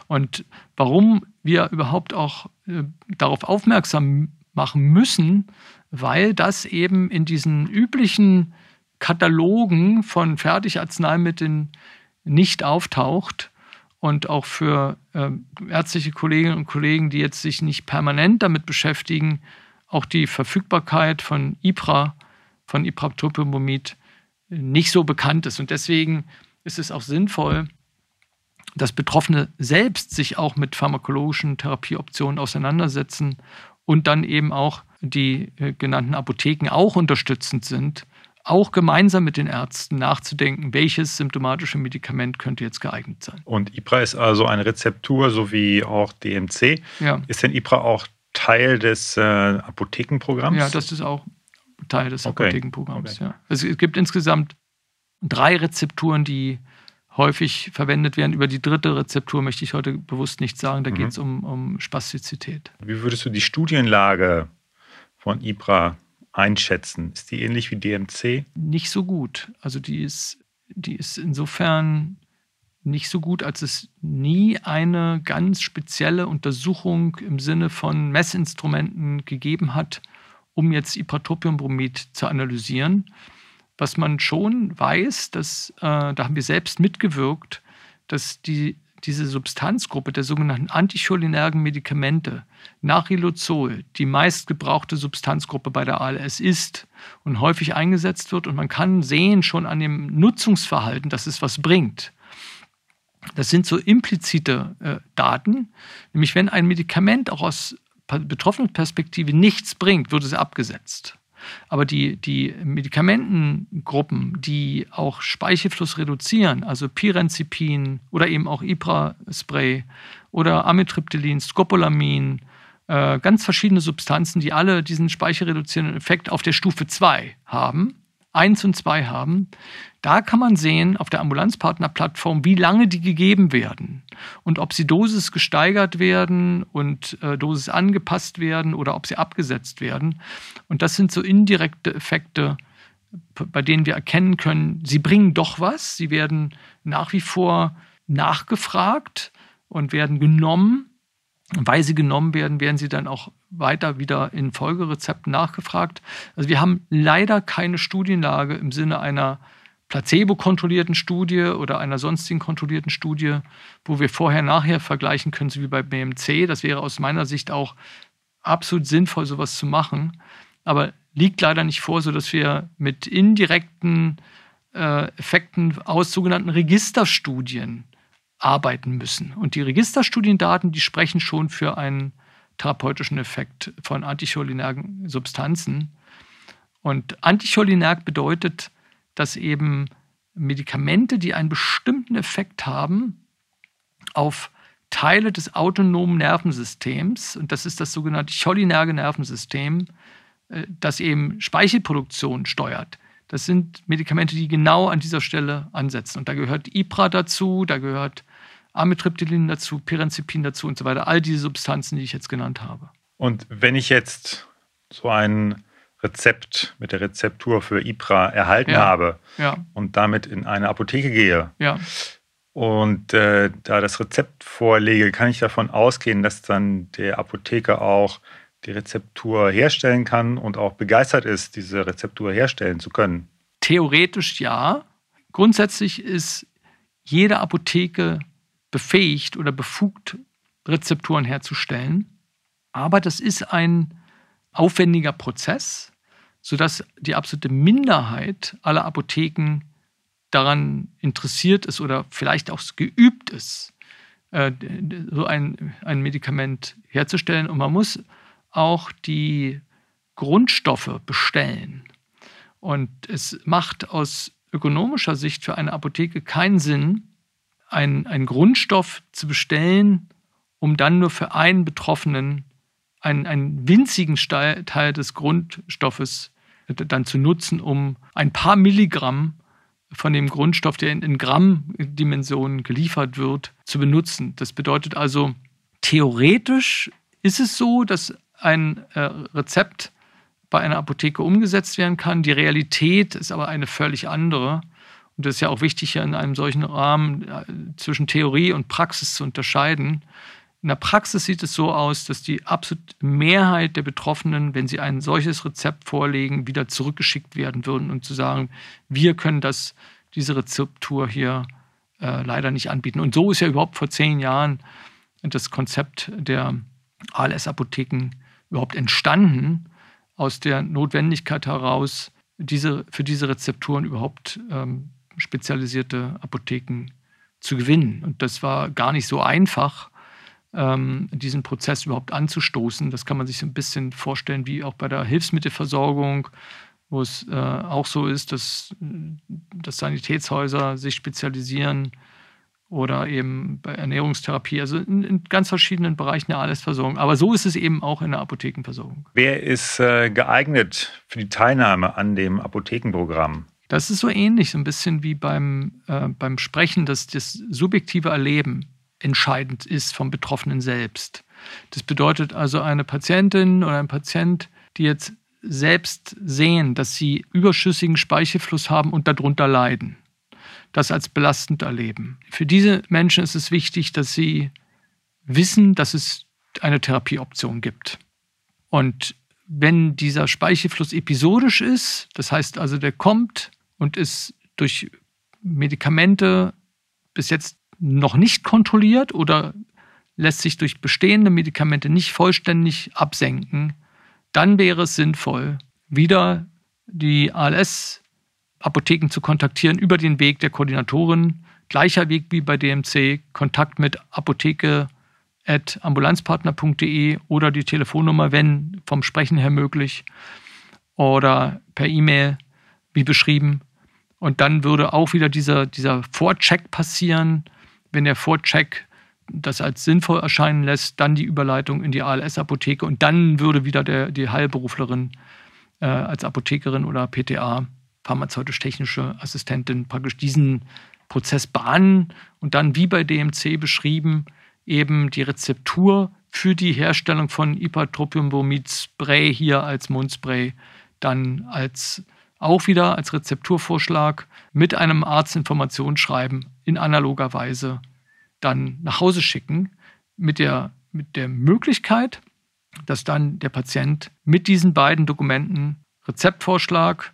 Und warum wir überhaupt auch äh, darauf aufmerksam machen müssen, weil das eben in diesen üblichen Katalogen von Fertigarzneimitteln nicht auftaucht und auch für äh, ärztliche Kolleginnen und Kollegen, die jetzt sich nicht permanent damit beschäftigen, auch die Verfügbarkeit von IPRA, von Ipratropiumomid nicht so bekannt ist. Und deswegen ist es auch sinnvoll, dass Betroffene selbst sich auch mit pharmakologischen Therapieoptionen auseinandersetzen und dann eben auch die äh, genannten Apotheken auch unterstützend sind, auch gemeinsam mit den Ärzten nachzudenken, welches symptomatische Medikament könnte jetzt geeignet sein. Und IPRA ist also eine Rezeptur, so wie auch DMC. Ja. Ist denn IPRA auch Teil des äh, Apothekenprogramms? Ja, das ist auch Teil des okay. Apothekenprogramms. Okay. Ja. Es gibt insgesamt drei Rezepturen, die häufig verwendet werden. Über die dritte Rezeptur möchte ich heute bewusst nicht sagen. Da mhm. geht es um, um Spastizität. Wie würdest du die Studienlage von IPRA einschätzen? Ist die ähnlich wie DMC? Nicht so gut. Also die ist, die ist insofern nicht so gut, als es nie eine ganz spezielle Untersuchung im Sinne von Messinstrumenten gegeben hat, um jetzt Ipratropiumbromid zu analysieren. Was man schon weiß, dass, äh, da haben wir selbst mitgewirkt, dass die diese Substanzgruppe der sogenannten anticholinergen Medikamente nach Riluzol die meistgebrauchte Substanzgruppe bei der ALS ist und häufig eingesetzt wird. Und man kann sehen schon an dem Nutzungsverhalten, dass es was bringt. Das sind so implizite äh, Daten, nämlich wenn ein Medikament auch aus betroffenen Perspektive nichts bringt, wird es abgesetzt. Aber die, die Medikamentengruppen, die auch Speichelfluss reduzieren, also Pirenzepin oder eben auch Ipra-Spray oder Amitriptylin, Scopolamin, äh, ganz verschiedene Substanzen, die alle diesen speichelreduzierenden Effekt auf der Stufe 2 haben, 1 und 2 haben, da kann man sehen auf der Ambulanzpartner-Plattform, wie lange die gegeben werden und ob sie Dosis gesteigert werden und äh, Dosis angepasst werden oder ob sie abgesetzt werden. Und das sind so indirekte Effekte, bei denen wir erkennen können, sie bringen doch was, sie werden nach wie vor nachgefragt und werden genommen weil sie genommen werden, werden sie dann auch weiter wieder in Folgerezepten nachgefragt. Also wir haben leider keine Studienlage im Sinne einer placebo-kontrollierten Studie oder einer sonstigen kontrollierten Studie, wo wir vorher-nachher vergleichen können, so wie bei BMC. Das wäre aus meiner Sicht auch absolut sinnvoll, sowas zu machen. Aber liegt leider nicht vor, sodass wir mit indirekten äh, Effekten aus sogenannten Registerstudien arbeiten müssen. Und die Registerstudiendaten, die sprechen schon für einen therapeutischen Effekt von anticholinergen Substanzen. Und anticholinerg bedeutet, dass eben Medikamente, die einen bestimmten Effekt haben, auf Teile des autonomen Nervensystems, und das ist das sogenannte cholinerge Nervensystem, äh, das eben Speichelproduktion steuert, das sind Medikamente, die genau an dieser Stelle ansetzen. Und da gehört IPRA dazu, da gehört Amitriptylin dazu, Pirenzepin dazu und so weiter. All diese Substanzen, die ich jetzt genannt habe. Und wenn ich jetzt so ein Rezept mit der Rezeptur für IPRA erhalten ja. habe ja. und damit in eine Apotheke gehe ja. und äh, da das Rezept vorlege, kann ich davon ausgehen, dass dann der Apotheker auch die Rezeptur herstellen kann und auch begeistert ist, diese Rezeptur herstellen zu können? Theoretisch ja. Grundsätzlich ist jede Apotheke befähigt oder befugt, Rezepturen herzustellen. Aber das ist ein aufwendiger Prozess, sodass die absolute Minderheit aller Apotheken daran interessiert ist oder vielleicht auch geübt ist, äh, so ein, ein Medikament herzustellen. Und man muss auch die Grundstoffe bestellen. Und es macht aus ökonomischer Sicht für eine Apotheke keinen Sinn, einen, einen Grundstoff zu bestellen, um dann nur für einen Betroffenen einen, einen winzigen Teil des Grundstoffes dann zu nutzen, um ein paar Milligramm von dem Grundstoff, der in, in Grammdimensionen geliefert wird, zu benutzen. Das bedeutet also, theoretisch ist es so, dass ein äh, Rezept bei einer Apotheke umgesetzt werden kann. Die Realität ist aber eine völlig andere. Und das ist ja auch wichtig, in einem solchen Rahmen äh, zwischen Theorie und Praxis zu unterscheiden. In der Praxis sieht es so aus, dass die absolute Mehrheit der Betroffenen, wenn sie ein solches Rezept vorlegen, wieder zurückgeschickt werden würden und zu sagen, wir können das, diese Rezeptur hier äh, leider nicht anbieten. Und so ist ja überhaupt vor zehn Jahren das Konzept der ALS-Apotheken überhaupt entstanden, aus der Notwendigkeit heraus, diese, für diese Rezepturen überhaupt ähm, spezialisierte Apotheken zu gewinnen. Und das war gar nicht so einfach, ähm, diesen Prozess überhaupt anzustoßen. Das kann man sich so ein bisschen vorstellen wie auch bei der Hilfsmittelversorgung, wo es äh, auch so ist, dass, dass Sanitätshäuser sich spezialisieren oder eben bei Ernährungstherapie, also in, in, ganz verschiedenen Bereichen der Altersversorgung. Aber so ist es eben auch in der Apothekenversorgung. Wer ist äh, geeignet für die Teilnahme an dem Apothekenprogramm? Das ist so ähnlich, so ein bisschen wie beim, äh, beim Sprechen, dass das subjektive Erleben entscheidend ist vom Betroffenen selbst. Das bedeutet also eine Patientin oder ein Patient, die jetzt selbst sehen, dass sie überschüssigen Speichelfluss haben und darunter leiden, das als belastend erleben. Für diese Menschen ist es wichtig, dass sie wissen, dass es eine Therapieoption gibt. Und wenn dieser Speichelfluss episodisch ist, das heißt also, der kommt und ist durch Medikamente bis jetzt noch nicht kontrolliert oder lässt sich durch bestehende Medikamente nicht vollständig absenken, dann wäre es sinnvoll, wieder die ALS-Apotheken zu kontaktieren über den Weg der Koordinatorin. Gleicher Weg wie bei DMC, Kontakt mit apotheke.ambulanzpartner.de oder die Telefonnummer, wenn vom Sprechen her möglich, oder per E-Mail, wie beschrieben. Und dann würde auch wieder dieser, dieser Vorcheck passieren. Wenn der Vorcheck das als sinnvoll erscheinen lässt, dann die Überleitung in die ALS-Apotheke und dann würde wieder der, die Heilberuflerin äh, als Apothekerin oder PTA, pharmazeutisch-technische Assistentin, praktisch diesen Prozess bahnen und dann, wie bei DMC beschrieben, eben die Rezeptur für die Herstellung von Ipratropiumbromid-Spray hier als Mundspray dann als auch wieder als Rezepturvorschlag mit einem Arztinformationsschreiben in analoger Weise dann nach Hause schicken, mit der, mit der Möglichkeit, dass dann der Patient mit diesen beiden Dokumenten, Rezeptvorschlag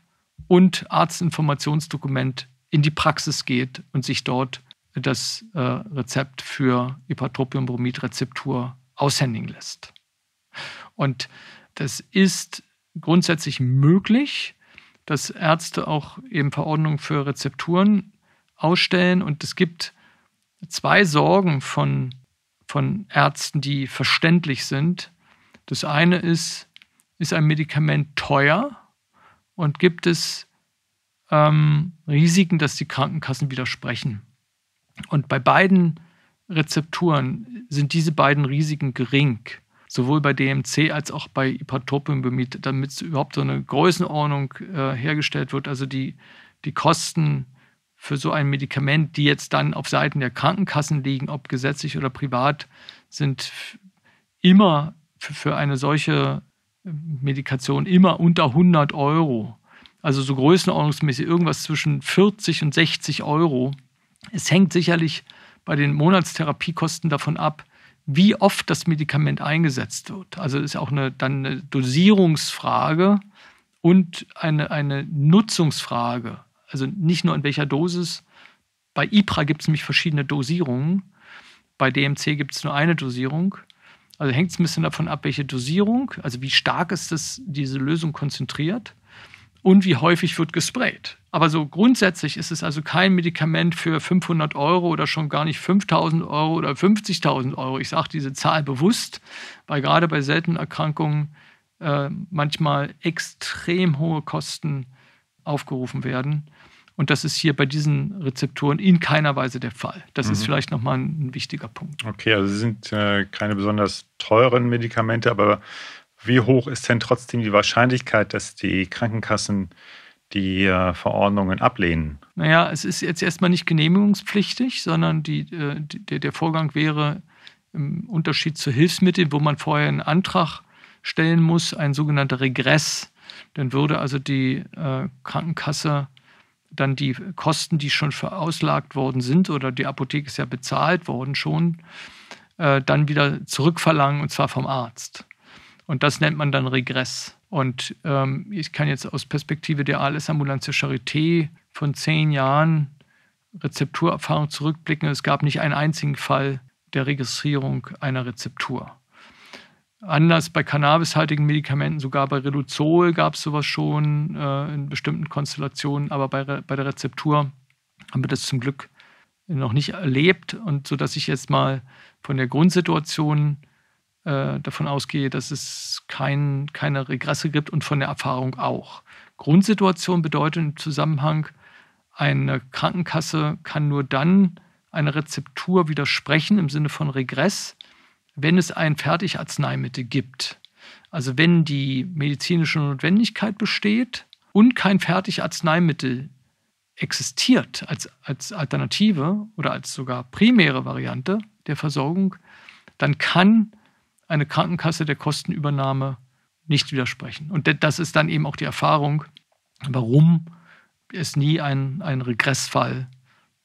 und Arztinformationsdokument, in die Praxis geht und sich dort das äh, Rezept für Ipratropiumbromid-Rezeptur aushändigen lässt. Und das ist grundsätzlich möglich, dass Ärzte auch eben Verordnungen für Rezepturen ausstellen. Und es gibt zwei Sorgen von, von Ärzten, die verständlich sind. Das eine ist, ist ein Medikament teuer und gibt es ähm, Risiken, dass die Krankenkassen widersprechen. Und bei beiden Rezepturen sind diese beiden Risiken gering sowohl bei DMC als auch bei Ipratropiumbromid, damit überhaupt so eine Größenordnung äh, hergestellt wird. Also die, die Kosten für so ein Medikament, die jetzt dann auf Seiten der Krankenkassen liegen, ob gesetzlich oder privat, sind immer für, für eine solche Medikation immer unter 100 Euro. Also so größenordnungsmäßig irgendwas zwischen 40 und 60 Euro. Es hängt sicherlich bei den Monatstherapiekosten davon ab, wie oft das Medikament eingesetzt wird. Also ist auch eine, dann eine Dosierungsfrage und eine, eine Nutzungsfrage. Also nicht nur in welcher Dosis. Bei IPRA gibt es nämlich verschiedene Dosierungen. Bei DMC gibt es nur eine Dosierung. Also hängt es ein bisschen davon ab, welche Dosierung, also wie stark ist das, diese Lösung konzentriert und wie häufig wird gesprayt. Aber so grundsätzlich ist es also kein Medikament für 500 Euro oder schon gar nicht 5000 Euro oder 50.000 Euro. Ich sage diese Zahl bewusst, weil gerade bei seltenen Erkrankungen äh, manchmal extrem hohe Kosten aufgerufen werden. Und das ist hier bei diesen Rezepturen in keiner Weise der Fall. Das mhm. ist vielleicht nochmal ein, ein wichtiger Punkt. Okay, also sind äh, keine besonders teuren Medikamente, aber wie hoch ist denn trotzdem die Wahrscheinlichkeit, dass die Krankenkassen die äh, Verordnungen ablehnen? Naja, es ist jetzt erstmal nicht genehmigungspflichtig, sondern die, äh, die, der Vorgang wäre im Unterschied zu Hilfsmitteln, wo man vorher einen Antrag stellen muss, ein sogenannter Regress. Dann würde also die äh, Krankenkasse dann die Kosten, die schon verauslagt worden sind, oder die Apotheke ist ja bezahlt worden schon, äh, dann wieder zurückverlangen, und zwar vom Arzt. Und das nennt man dann Regress. Und ähm, ich kann jetzt aus Perspektive der ALS-Ambulanz der Charité von zehn Jahren Rezepturerfahrung zurückblicken. Es gab nicht einen einzigen Fall der Registrierung einer Rezeptur. Anders bei cannabishaltigen Medikamenten, sogar bei Reduzol gab es sowas schon äh, in bestimmten Konstellationen, aber bei, bei der Rezeptur haben wir das zum Glück noch nicht erlebt und so dass ich jetzt mal von der Grundsituation äh, davon ausgehe, dass es kein, keine Regresse gibt und von der Erfahrung auch. Grundsituation bedeutet im Zusammenhang, eine Krankenkasse kann nur dann eine Rezeptur widersprechen im Sinne von Regress, wenn es ein Fertigarzneimittel gibt. Also wenn die medizinische Notwendigkeit besteht und kein Fertigarzneimittel existiert als, als Alternative oder als sogar primäre Variante der Versorgung, dann kann eine Krankenkasse der Kostenübernahme nicht widersprechen. Und das ist dann eben auch die Erfahrung, warum es nie einen, einen Regressfall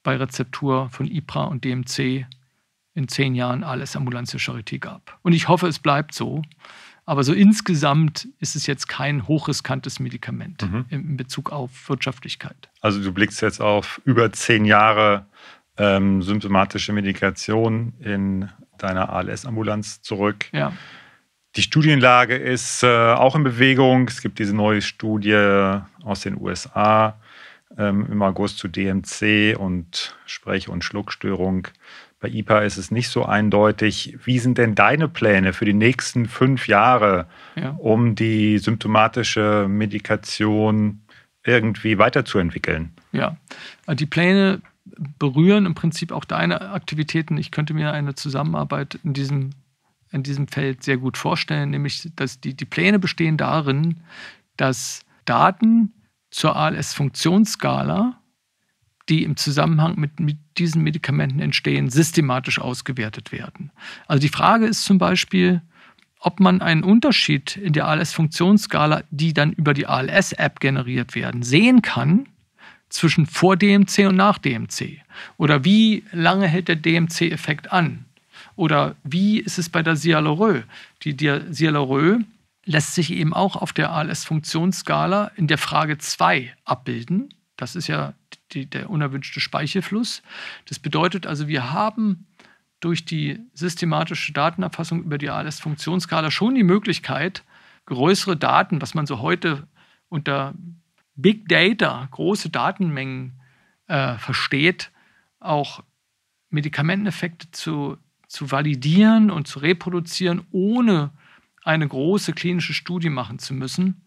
bei Rezeptur von IPRA und DMC in zehn Jahren alles Ambulanz Charité gab. Und ich hoffe, es bleibt so. Aber so insgesamt ist es jetzt kein hochriskantes Medikament mhm. in Bezug auf Wirtschaftlichkeit. Also du blickst jetzt auf über zehn Jahre ähm, symptomatische Medikation in deiner ALS-Ambulanz zurück. Ja. Die Studienlage ist äh, auch in Bewegung. Es gibt diese neue Studie aus den USA ähm, im August zu DMC und Sprech- und Schluckstörung. Bei IPA ist es nicht so eindeutig. Wie sind denn deine Pläne für die nächsten fünf Jahre, ja. um die symptomatische Medikation irgendwie weiterzuentwickeln? Ja, die Pläne berühren im Prinzip auch deine Aktivitäten. Ich könnte mir eine Zusammenarbeit in diesem, in diesem Feld sehr gut vorstellen, nämlich dass die, die Pläne bestehen darin, dass Daten zur ALS-Funktionsskala, die im Zusammenhang mit, mit diesen Medikamenten entstehen, systematisch ausgewertet werden. Also die Frage ist zum Beispiel, ob man einen Unterschied in der ALS-Funktionsskala, die dann über die ALS-App generiert werden, sehen kann zwischen vor DMC und nach DMC? Oder wie lange hält der DMC-Effekt an? Oder wie ist es bei der Cialorö? Die, Cialorö lässt sich eben auch auf der ALS-Funktionsskala in der Frage 2 abbilden. Das ist ja die, der unerwünschte Speichelfluss. Das bedeutet also, wir haben durch die systematische Datenerfassung über die ALS-Funktionsskala schon die Möglichkeit, größere Daten, was man so heute unter Big Data, große Datenmengen äh, versteht, auch Medikamenteneffekte zu, zu validieren und zu reproduzieren, ohne eine große klinische Studie machen zu müssen.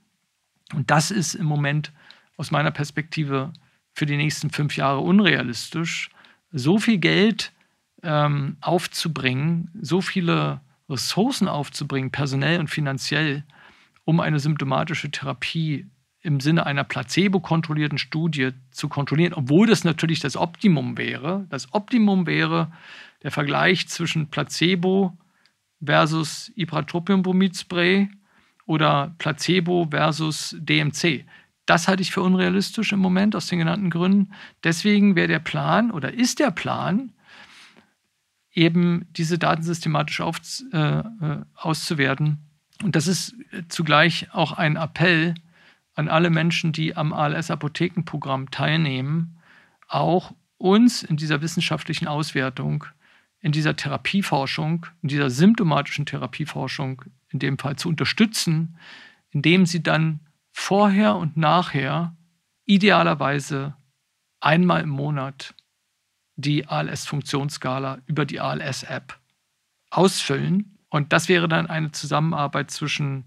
Und das ist im Moment aus meiner Perspektive für die nächsten fünf Jahre unrealistisch. So viel Geld ähm, aufzubringen, so viele Ressourcen aufzubringen, personell und finanziell, um eine symptomatische Therapie im Sinne einer placebo-kontrollierten Studie zu kontrollieren, obwohl das natürlich das Optimum wäre. Das Optimum wäre der Vergleich zwischen Placebo versus Ipratropiumbromidspray oder Placebo versus DMC. Das halte ich für unrealistisch im Moment aus den genannten Gründen. Deswegen wäre der Plan oder ist der Plan, eben diese Daten systematisch auf, äh, äh auszuwerten. Und das ist zugleich auch ein Appell an alle Menschen, die am ALS-Apothekenprogramm teilnehmen, auch uns in dieser wissenschaftlichen Auswertung, in dieser Therapieforschung, in dieser symptomatischen Therapieforschung in dem Fall zu unterstützen, indem sie dann vorher und nachher idealerweise einmal im Monat die ALS-Funktionsskala über die ALS-App ausfüllen. Und das wäre dann eine Zusammenarbeit zwischen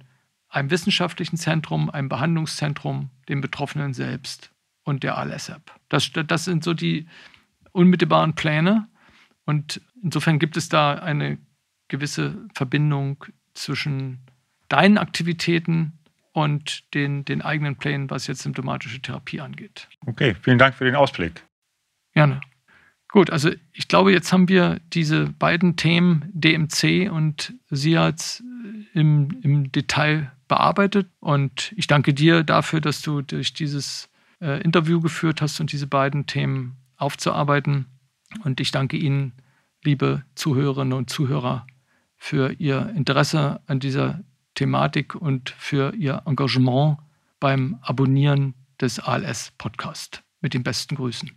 einem wissenschaftlichen Zentrum, einem Behandlungszentrum, dem Betroffenen selbst und der ALS-App. Das, das sind so die unmittelbaren Pläne. Und insofern gibt es da eine gewisse Verbindung zwischen deinen Aktivitäten und den, den eigenen Plänen, was jetzt symptomatische Therapie angeht. Okay, vielen Dank für den Ausblick. Gerne. Gut, also ich glaube, jetzt haben wir diese beiden Themen DMC und SIAZ im, im Detail bearbeitet. Und ich danke dir dafür, dass du durch dieses äh, Interview geführt hast und diese beiden Themen aufzuarbeiten. Und ich danke Ihnen, liebe Zuhörerinnen und Zuhörer, für Ihr Interesse an dieser Thematik und für Ihr Engagement beim Abonnieren des ALS Podcast. Mit den besten Grüßen.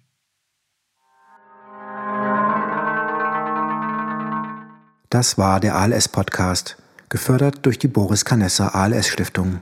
Das war der ALS Podcast gefördert durch die Boris Canessa ALS Stiftung.